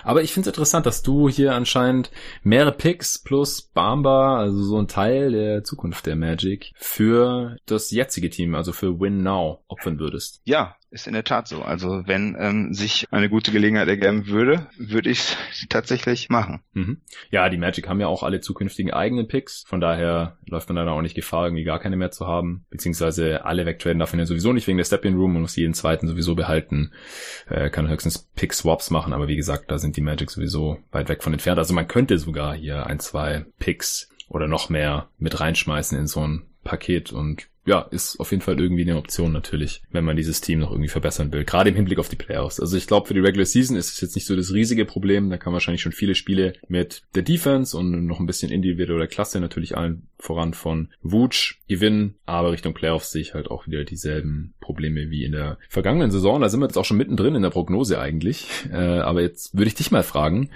aber ich finde es interessant, dass du hier anscheinend mehrere Picks plus Bamba, also so ein Teil der Zukunft der Magic, für das jetzige Team, also für Win Now, opfern würdest. Ja, ist in der Tat so. Also wenn ähm, sich eine gute Gelegenheit ergeben würde, würde ich es tatsächlich machen. Mhm. Ja, die Magic haben ja auch alle zukünftigen eigenen Picks. Von daher läuft man dann auch nicht Gefahr, irgendwie gar keine mehr zu haben. Beziehungsweise alle wegtraden darf man ja sowieso nicht wegen der Step-In Room und muss jeden zweiten sowieso behalten. Äh, kann höchstens Pick-Swaps machen, aber wie gesagt, da sind die Magic sowieso weit weg von entfernt. Also man könnte sogar hier ein, zwei Picks oder noch mehr mit reinschmeißen in so ein Paket und ja, ist auf jeden Fall irgendwie eine Option natürlich, wenn man dieses Team noch irgendwie verbessern will. Gerade im Hinblick auf die Playoffs. Also ich glaube, für die Regular Season ist es jetzt nicht so das riesige Problem. Da kann wahrscheinlich schon viele Spiele mit der Defense und noch ein bisschen individueller Klasse natürlich allen voran von Wutsch gewinnen. Aber Richtung Playoffs sehe ich halt auch wieder dieselben Probleme wie in der vergangenen Saison. Da sind wir jetzt auch schon mittendrin in der Prognose eigentlich. Äh, aber jetzt würde ich dich mal fragen,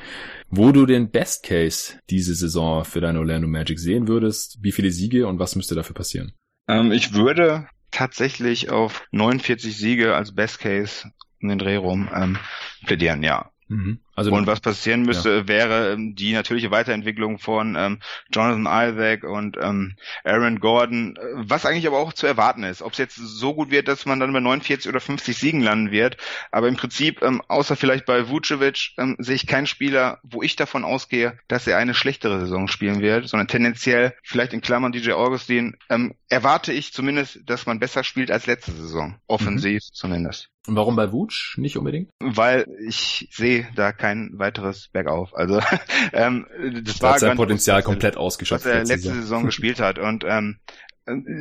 wo du den Best Case diese Saison für deine Orlando Magic sehen würdest, wie viele Siege und was müsste dafür passieren? Ähm, ich würde tatsächlich auf 49 Siege als Best Case um den Dreh rum ähm, plädieren, ja. Mhm. Also und was passieren müsste, ja. wäre ähm, die natürliche Weiterentwicklung von ähm, Jonathan Isaac und ähm, Aaron Gordon, was eigentlich aber auch zu erwarten ist. Ob es jetzt so gut wird, dass man dann bei 49 oder 50 Siegen landen wird, aber im Prinzip, ähm, außer vielleicht bei Vucevic, ähm, sehe ich keinen Spieler, wo ich davon ausgehe, dass er eine schlechtere Saison spielen wird, sondern tendenziell, vielleicht in Klammern DJ Augustin, ähm, erwarte ich zumindest, dass man besser spielt als letzte Saison. Offensiv mhm. zumindest. Und warum bei Wutsch nicht unbedingt? Weil ich sehe da kein weiteres Bergauf. Also ähm, das da war sein Potenzial komplett ausgeschöpft. Was er letzte Saison, Saison gespielt hat und ähm,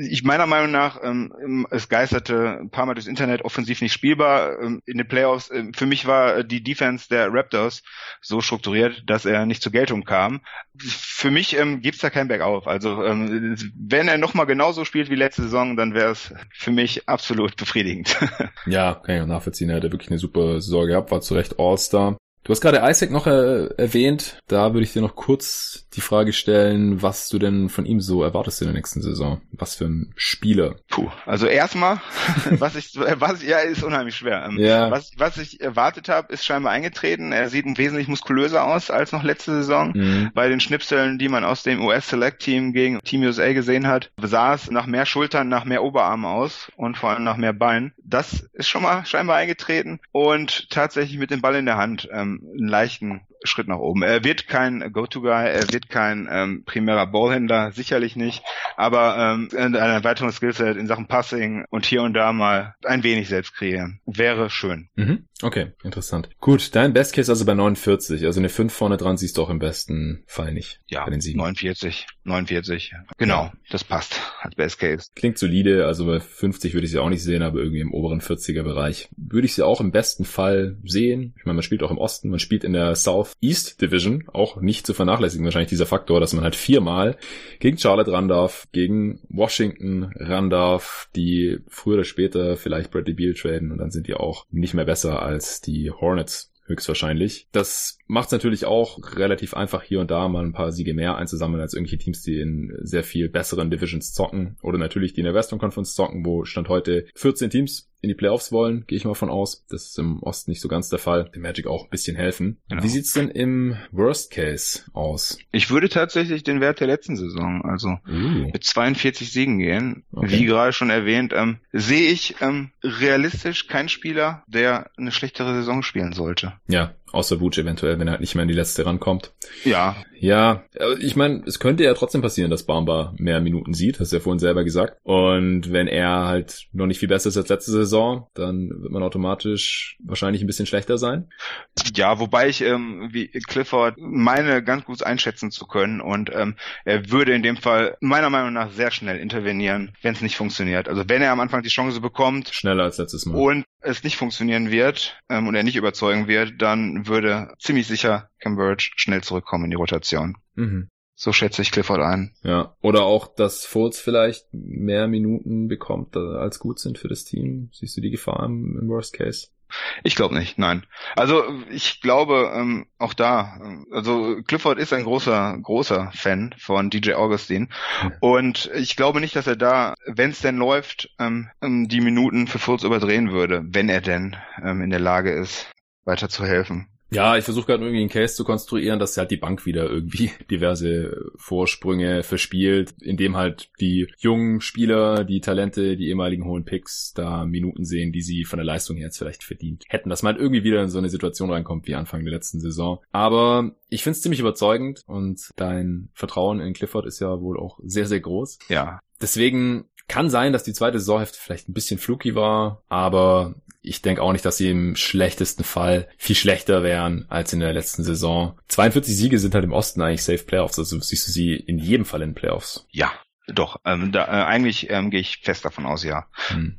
ich meiner Meinung nach, ähm, es geisterte ein paar Mal durchs Internet offensiv nicht spielbar. Ähm, in den Playoffs, äh, für mich war die Defense der Raptors so strukturiert, dass er nicht zur Geltung kam. Für mich ähm, gibt's da kein Bergauf. Also ähm, wenn er nochmal genauso spielt wie letzte Saison, dann wäre es für mich absolut befriedigend. ja, kann ich auch nachvollziehen. Er hat wirklich eine super Saison gehabt, war zu Recht All-Star. Du hast gerade Isaac noch äh, erwähnt. Da würde ich dir noch kurz die Frage stellen, was du denn von ihm so erwartest in der nächsten Saison. Was für ein Spieler. Puh, also erstmal, was ich, was, ja, ist unheimlich schwer. Ähm, ja. Was, was ich erwartet habe, ist scheinbar eingetreten. Er sieht wesentlich muskulöser aus als noch letzte Saison. Mhm. Bei den Schnipseln, die man aus dem US Select Team gegen Team USA gesehen hat, sah es nach mehr Schultern, nach mehr Oberarmen aus und vor allem nach mehr Beinen. Das ist schon mal scheinbar eingetreten und tatsächlich mit dem Ball in der Hand. Ähm, einen leichten Schritt nach oben. Er wird kein Go-To-Guy, er wird kein ähm, primärer Ballhändler, sicherlich nicht, aber ähm, ein weiteres Skillset in Sachen Passing und hier und da mal ein wenig selbst kreieren. Wäre schön. Mhm. Okay, interessant. Gut, dein Best Case also bei 49, also eine 5 vorne dran siehst du auch im besten Fall nicht. Ja, 49, 49. Genau, das passt als Best Case. Klingt solide, also bei 50 würde ich sie auch nicht sehen, aber irgendwie im oberen 40er Bereich würde ich sie auch im besten Fall sehen. Ich meine, man spielt auch im Osten, man spielt in der South East Division, auch nicht zu vernachlässigen wahrscheinlich dieser Faktor, dass man halt viermal gegen Charlotte ran darf, gegen Washington ran darf, die früher oder später vielleicht Bradley Beal traden und dann sind die auch nicht mehr besser als die Hornets höchstwahrscheinlich. Das macht es natürlich auch relativ einfach, hier und da mal ein paar Siege mehr einzusammeln als irgendwelche Teams, die in sehr viel besseren Divisions zocken oder natürlich die in der Western Conference zocken, wo Stand heute 14 Teams in die Playoffs wollen, gehe ich mal von aus. Das ist im Osten nicht so ganz der Fall. Die Magic auch ein bisschen helfen. Genau. Wie sieht's denn im Worst Case aus? Ich würde tatsächlich den Wert der letzten Saison, also uh. mit 42 Siegen gehen. Okay. Wie gerade schon erwähnt, ähm, sehe ich ähm, realistisch keinen Spieler, der eine schlechtere Saison spielen sollte. Ja, Außer Wutsch eventuell, wenn er halt nicht mehr in die letzte rankommt. Ja. Ja, ich meine, es könnte ja trotzdem passieren, dass Bamba mehr Minuten sieht, hast du ja vorhin selber gesagt. Und wenn er halt noch nicht viel besser ist als letzte Saison, dann wird man automatisch wahrscheinlich ein bisschen schlechter sein. Ja, wobei ich ähm, wie Clifford meine ganz gut einschätzen zu können und ähm, er würde in dem Fall meiner Meinung nach sehr schnell intervenieren, wenn es nicht funktioniert. Also wenn er am Anfang die Chance bekommt. Schneller als letztes Mal. Und es nicht funktionieren wird ähm, und er nicht überzeugen wird, dann würde ziemlich sicher Cambridge schnell zurückkommen in die Rotation. Mhm. So schätze ich Clifford ein. Ja. Oder auch, dass Fultz vielleicht mehr Minuten bekommt, als gut sind für das Team. Siehst du die Gefahr im, im Worst Case? Ich glaube nicht, nein. Also ich glaube ähm, auch da, äh, also Clifford ist ein großer, großer Fan von DJ Augustine und ich glaube nicht, dass er da, wenn es denn läuft, ähm, ähm, die Minuten für Fultz überdrehen würde, wenn er denn ähm, in der Lage ist, weiter zu helfen. Ja, ich versuche gerade irgendwie einen Case zu konstruieren, dass halt die Bank wieder irgendwie diverse Vorsprünge verspielt, indem halt die jungen Spieler, die Talente, die ehemaligen hohen Picks da Minuten sehen, die sie von der Leistung her jetzt vielleicht verdient hätten. Dass man halt irgendwie wieder in so eine Situation reinkommt wie Anfang der letzten Saison. Aber ich finde es ziemlich überzeugend und dein Vertrauen in Clifford ist ja wohl auch sehr, sehr groß. Ja. Deswegen kann sein, dass die zweite Saisonhälfte vielleicht ein bisschen fluky war, aber ich denke auch nicht, dass sie im schlechtesten Fall viel schlechter wären als in der letzten Saison. 42 Siege sind halt im Osten eigentlich safe Playoffs, also siehst du sie in jedem Fall in Playoffs. Ja, doch. Ähm, da, äh, eigentlich ähm, gehe ich fest davon aus, ja. Hm.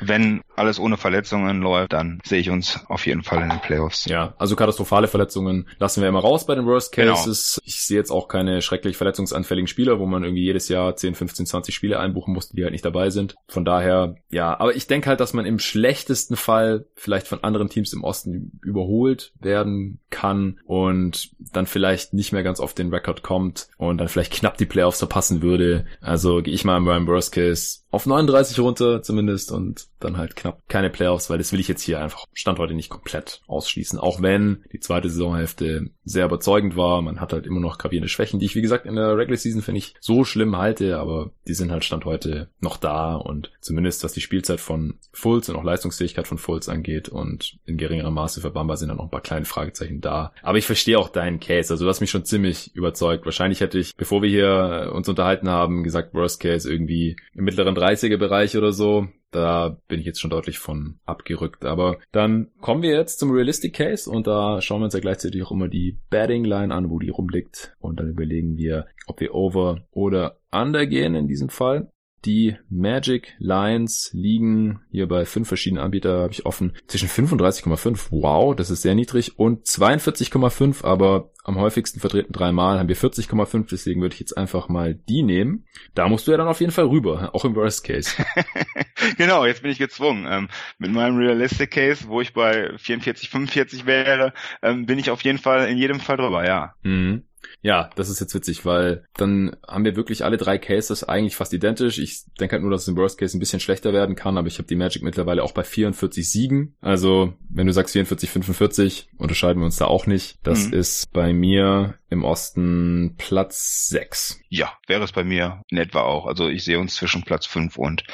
Wenn alles ohne Verletzungen läuft, dann sehe ich uns auf jeden Fall in den Playoffs. Ja, also katastrophale Verletzungen lassen wir immer raus bei den Worst genau. Cases. Genau. Ich sehe jetzt auch keine schrecklich verletzungsanfälligen Spieler, wo man irgendwie jedes Jahr 10, 15, 20 Spiele einbuchen musste, die halt nicht dabei sind. Von daher, ja, aber ich denke halt, dass man im schlechtesten Fall vielleicht von anderen Teams im Osten überholt werden kann und dann vielleicht nicht mehr ganz auf den Rekord kommt und dann vielleicht knapp die Playoffs verpassen würde. Also gehe ich mal im Worst Case auf 39 runter zumindest und dann halt knapp keine Playoffs, weil das will ich jetzt hier einfach Stand heute nicht komplett ausschließen. Auch wenn die zweite Saisonhälfte sehr überzeugend war, man hat halt immer noch gravierende Schwächen, die ich wie gesagt in der Regular Season finde ich so schlimm halte, aber die sind halt Stand heute noch da und zumindest was die Spielzeit von Fulls und auch Leistungsfähigkeit von Fulls angeht und in geringerem Maße für Bamba sind dann noch ein paar kleine Fragezeichen da. Aber ich verstehe auch deinen Case, also du hast mich schon ziemlich überzeugt. Wahrscheinlich hätte ich, bevor wir hier uns unterhalten haben, gesagt Worst Case irgendwie im mittleren 30er Bereich oder so. Da bin ich jetzt schon deutlich von abgerückt. Aber dann kommen wir jetzt zum Realistic Case und da schauen wir uns ja gleichzeitig auch immer die Batting Line an, wo die rumliegt. Und dann überlegen wir, ob wir over oder under gehen in diesem Fall. Die Magic Lines liegen hier bei fünf verschiedenen Anbietern, habe ich offen, zwischen 35,5, wow, das ist sehr niedrig, und 42,5, aber am häufigsten vertreten dreimal haben wir 40,5, deswegen würde ich jetzt einfach mal die nehmen. Da musst du ja dann auf jeden Fall rüber, auch im Worst Case. genau, jetzt bin ich gezwungen. Ähm, mit meinem Realistic Case, wo ich bei 44, 45 wäre, ähm, bin ich auf jeden Fall in jedem Fall drüber, ja. Mhm. Ja, das ist jetzt witzig, weil dann haben wir wirklich alle drei Cases eigentlich fast identisch. Ich denke halt nur, dass es im Worst Case ein bisschen schlechter werden kann, aber ich habe die Magic mittlerweile auch bei 44 Siegen. Also wenn du sagst 44, 45, unterscheiden wir uns da auch nicht. Das mhm. ist bei mir im Osten Platz 6. Ja, wäre es bei mir in etwa auch. Also ich sehe uns zwischen Platz 5 und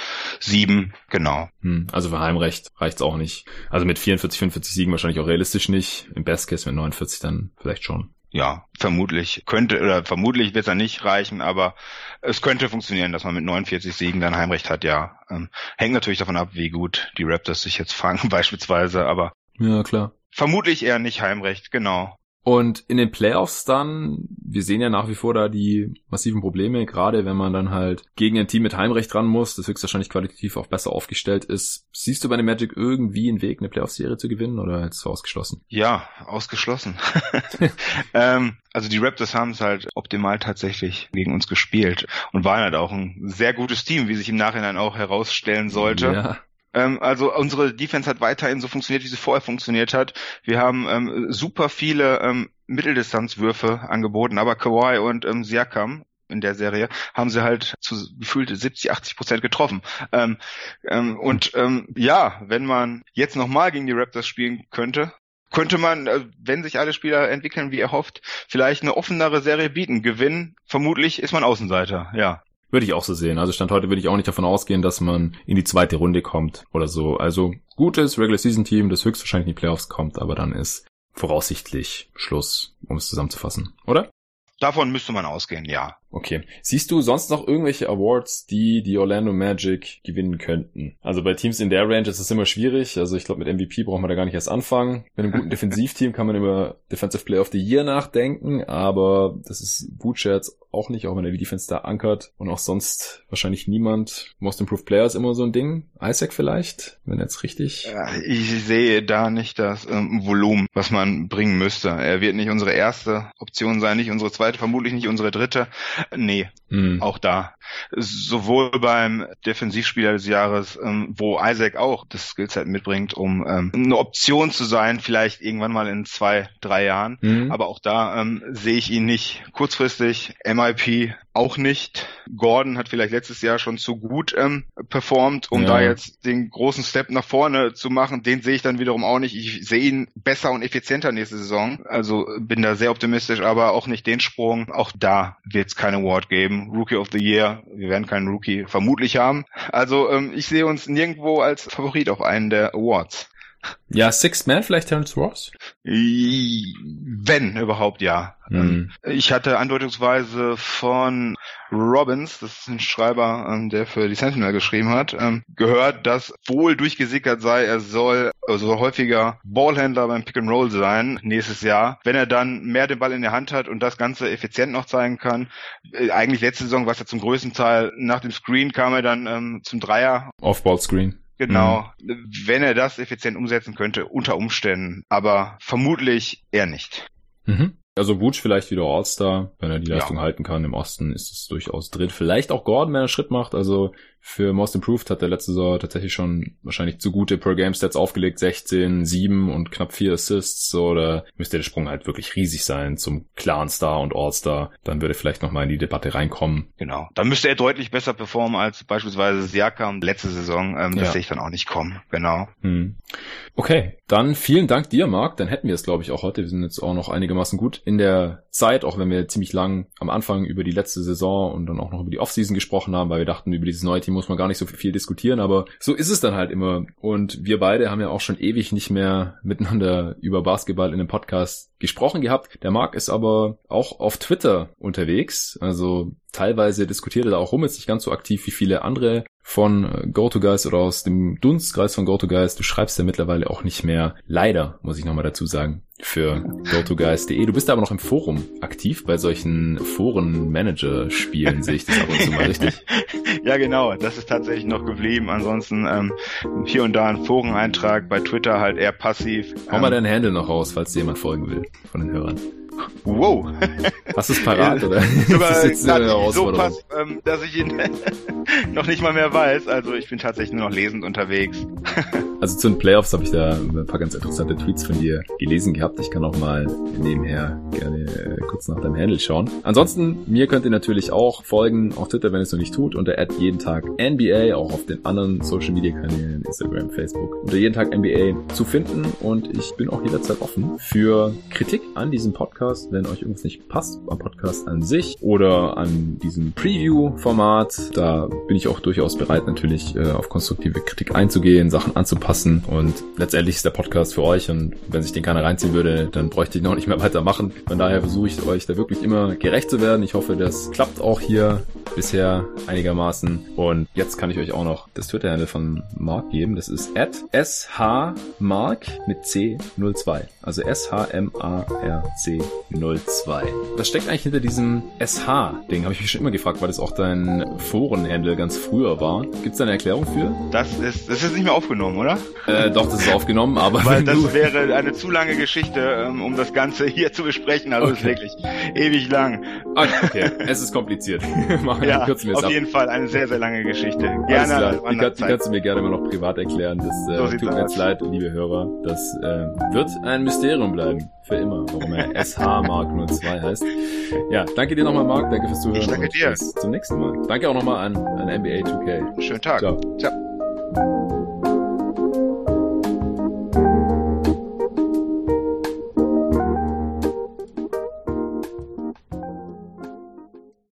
7, genau. Hm, also für Heimrecht reicht's auch nicht. Also mit 44, 45 Siegen wahrscheinlich auch realistisch nicht. Im Best Case mit 49 dann vielleicht schon ja, vermutlich könnte oder vermutlich wird es nicht reichen, aber es könnte funktionieren, dass man mit 49 Siegen dann Heimrecht hat, ja. Ähm, hängt natürlich davon ab, wie gut die Raptors sich jetzt fangen beispielsweise, aber ja, klar. Vermutlich eher nicht Heimrecht, genau. Und in den Playoffs dann, wir sehen ja nach wie vor da die massiven Probleme, gerade wenn man dann halt gegen ein Team mit Heimrecht ran muss, das höchstwahrscheinlich qualitativ auch besser aufgestellt ist. Siehst du bei den Magic irgendwie einen Weg, eine Playoff-Serie zu gewinnen oder es ausgeschlossen? Ja, ausgeschlossen. ähm, also die Raptors haben es halt optimal tatsächlich gegen uns gespielt und waren halt auch ein sehr gutes Team, wie sich im Nachhinein auch herausstellen sollte. Ja. Ähm, also unsere Defense hat weiterhin so funktioniert, wie sie vorher funktioniert hat. Wir haben ähm, super viele ähm, Mitteldistanzwürfe angeboten, aber Kawhi und ähm, Siakam in der Serie haben sie halt zu gefühlt 70, 80 Prozent getroffen. Ähm, ähm, und ähm, ja, wenn man jetzt nochmal gegen die Raptors spielen könnte, könnte man, äh, wenn sich alle Spieler entwickeln, wie er hofft, vielleicht eine offenere Serie bieten. Gewinnen, vermutlich ist man Außenseiter, ja. Würde ich auch so sehen. Also Stand heute würde ich auch nicht davon ausgehen, dass man in die zweite Runde kommt oder so. Also gutes Regular Season Team, das höchstwahrscheinlich in die Playoffs kommt, aber dann ist voraussichtlich Schluss, um es zusammenzufassen, oder? Davon müsste man ausgehen, ja. Okay. Siehst du sonst noch irgendwelche Awards, die die Orlando Magic gewinnen könnten? Also bei Teams in der Range ist es immer schwierig. Also ich glaube, mit MVP braucht man da gar nicht erst anfangen. Mit einem guten Defensivteam kann man über Defensive Player of the Year nachdenken, aber das ist Bootshirts auch nicht, auch wenn er die Defense da ankert und auch sonst wahrscheinlich niemand. Most Improved Player ist immer so ein Ding. Isaac vielleicht, wenn jetzt richtig. Ich sehe da nicht das ähm, Volumen, was man bringen müsste. Er wird nicht unsere erste Option sein, nicht unsere zweite, vermutlich nicht unsere dritte. Nee, mhm. auch da. Sowohl beim Defensivspieler des Jahres, ähm, wo Isaac auch das Skillset mitbringt, um ähm, eine Option zu sein, vielleicht irgendwann mal in zwei, drei Jahren. Mhm. Aber auch da ähm, sehe ich ihn nicht kurzfristig. MIP auch nicht. Gordon hat vielleicht letztes Jahr schon zu gut ähm, performt, um ja. da jetzt den großen Step nach vorne zu machen. Den sehe ich dann wiederum auch nicht. Ich sehe ihn besser und effizienter nächste Saison. Also bin da sehr optimistisch, aber auch nicht den Sprung. Auch da wird es kein Award geben. Rookie of the Year, wir werden keinen Rookie vermutlich haben. Also ähm, ich sehe uns nirgendwo als Favorit auf einen der Awards. Ja, Sixth Man, vielleicht Terrence Ross? Wenn überhaupt, ja. Mhm. Ich hatte andeutungsweise von Robbins, das ist ein Schreiber, ähm, der für die Sentinel geschrieben hat, ähm, gehört, dass wohl durchgesickert sei, er soll also häufiger Ballhändler beim Pick and Roll sein nächstes Jahr. Wenn er dann mehr den Ball in der Hand hat und das Ganze effizient noch zeigen kann, äh, eigentlich letzte Saison war es ja zum größten Teil nach dem Screen kam er dann ähm, zum Dreier. Off-Ball-Screen. Genau, mhm. wenn er das effizient umsetzen könnte, unter Umständen, aber vermutlich eher nicht. Mhm. Also Butch vielleicht wieder All-Star, wenn er die Leistung ja. halten kann. Im Osten ist es durchaus drin. Vielleicht auch Gordon, wenn er Schritt macht. Also für Most Improved hat der letzte Saison tatsächlich schon wahrscheinlich zu gute Per-Game-Stats aufgelegt. 16, 7 und knapp 4 Assists. So, da müsste der Sprung halt wirklich riesig sein zum klaren Star und All-Star. Dann würde vielleicht nochmal in die Debatte reinkommen. Genau. Dann müsste er deutlich besser performen als beispielsweise Siakam letzte Saison. Ähm, das ja. sehe ich dann auch nicht kommen. Genau. Hm. Okay, dann vielen Dank dir, Marc. Dann hätten wir es, glaube ich, auch heute. Wir sind jetzt auch noch einigermaßen gut in der Zeit, auch wenn wir ziemlich lang am Anfang über die letzte Saison und dann auch noch über die Offseason gesprochen haben, weil wir dachten, über dieses neue Team muss man gar nicht so viel diskutieren, aber so ist es dann halt immer. Und wir beide haben ja auch schon ewig nicht mehr miteinander über Basketball in einem Podcast gesprochen gehabt. Der Marc ist aber auch auf Twitter unterwegs, also teilweise diskutiert er da auch rum, ist nicht ganz so aktiv wie viele andere von äh, GoToGuys oder aus dem Dunstkreis von GoToGuys. Du schreibst ja mittlerweile auch nicht mehr, leider, muss ich nochmal dazu sagen, für GoToGuys.de. Du bist aber noch im Forum aktiv bei solchen Foren-Manager-Spielen, sehe ich das ab und zu mal richtig. Ja, genau, das ist tatsächlich noch geblieben. Ansonsten ähm, hier und da ein Foreneintrag, bei Twitter halt eher passiv. Hau ähm, mal deinen Handle noch raus, falls dir jemand folgen will von den Hörern. Wow. Hast du es parat, oder? Sogar das ist jetzt eine so pass, ähm, dass ich ihn noch nicht mal mehr weiß. Also ich bin tatsächlich nur noch lesend unterwegs. also zu den Playoffs habe ich da ein paar ganz interessante Tweets von dir gelesen gehabt. Ich kann auch mal nebenher gerne äh, kurz nach deinem Handle schauen. Ansonsten, mir könnt ihr natürlich auch folgen auf Twitter, wenn ihr es noch nicht tut, unter jeden Tag NBA, auch auf den anderen Social Media Kanälen, Instagram, Facebook, unter jeden Tag NBA zu finden. Und ich bin auch jederzeit offen für Kritik an diesem Podcast, wenn euch irgendwas nicht passt am Podcast an sich oder an diesem Preview-Format. Da bin ich auch durchaus bereit, natürlich äh, auf konstruktive Kritik einzugehen, Sachen anzupassen. Und letztendlich ist der Podcast für euch. Und wenn sich den keiner reinziehen würde, dann bräuchte ich noch nicht mehr weitermachen. Von daher versuche ich euch da wirklich immer gerecht zu werden. Ich hoffe, das klappt auch hier bisher einigermaßen. Und jetzt kann ich euch auch noch das Twitter-Handle von Mark geben. Das ist at shmark mit C02. Also S-H-M-A-R-C-02. Was steckt eigentlich hinter diesem SH-Ding? Habe ich mich schon immer gefragt, weil das auch dein Forenhandle ganz früher war. Gibt es da eine Erklärung für? Das ist, das ist nicht mehr aufgenommen, oder? Äh, doch, das ist aufgenommen, aber. Weil das wäre eine zu lange Geschichte, ähm, um das Ganze hier zu besprechen. Also okay. ist wirklich ewig lang. Okay, es ist kompliziert. ja, auf ab. jeden Fall eine sehr, sehr lange Geschichte. Gerne. Die, kann, die kannst du mir gerne mal noch privat erklären. Das äh, so tut mir jetzt leid, liebe Hörer. Das äh, wird ein Mysterium bleiben. Für immer, warum er SH Mark 02 heißt. Ja, danke dir nochmal, Marc. Danke fürs Zuhören. Ich danke dir. Bis zum nächsten Mal. Danke auch nochmal an, an NBA 2K. Schönen Tag. Ciao. Ciao.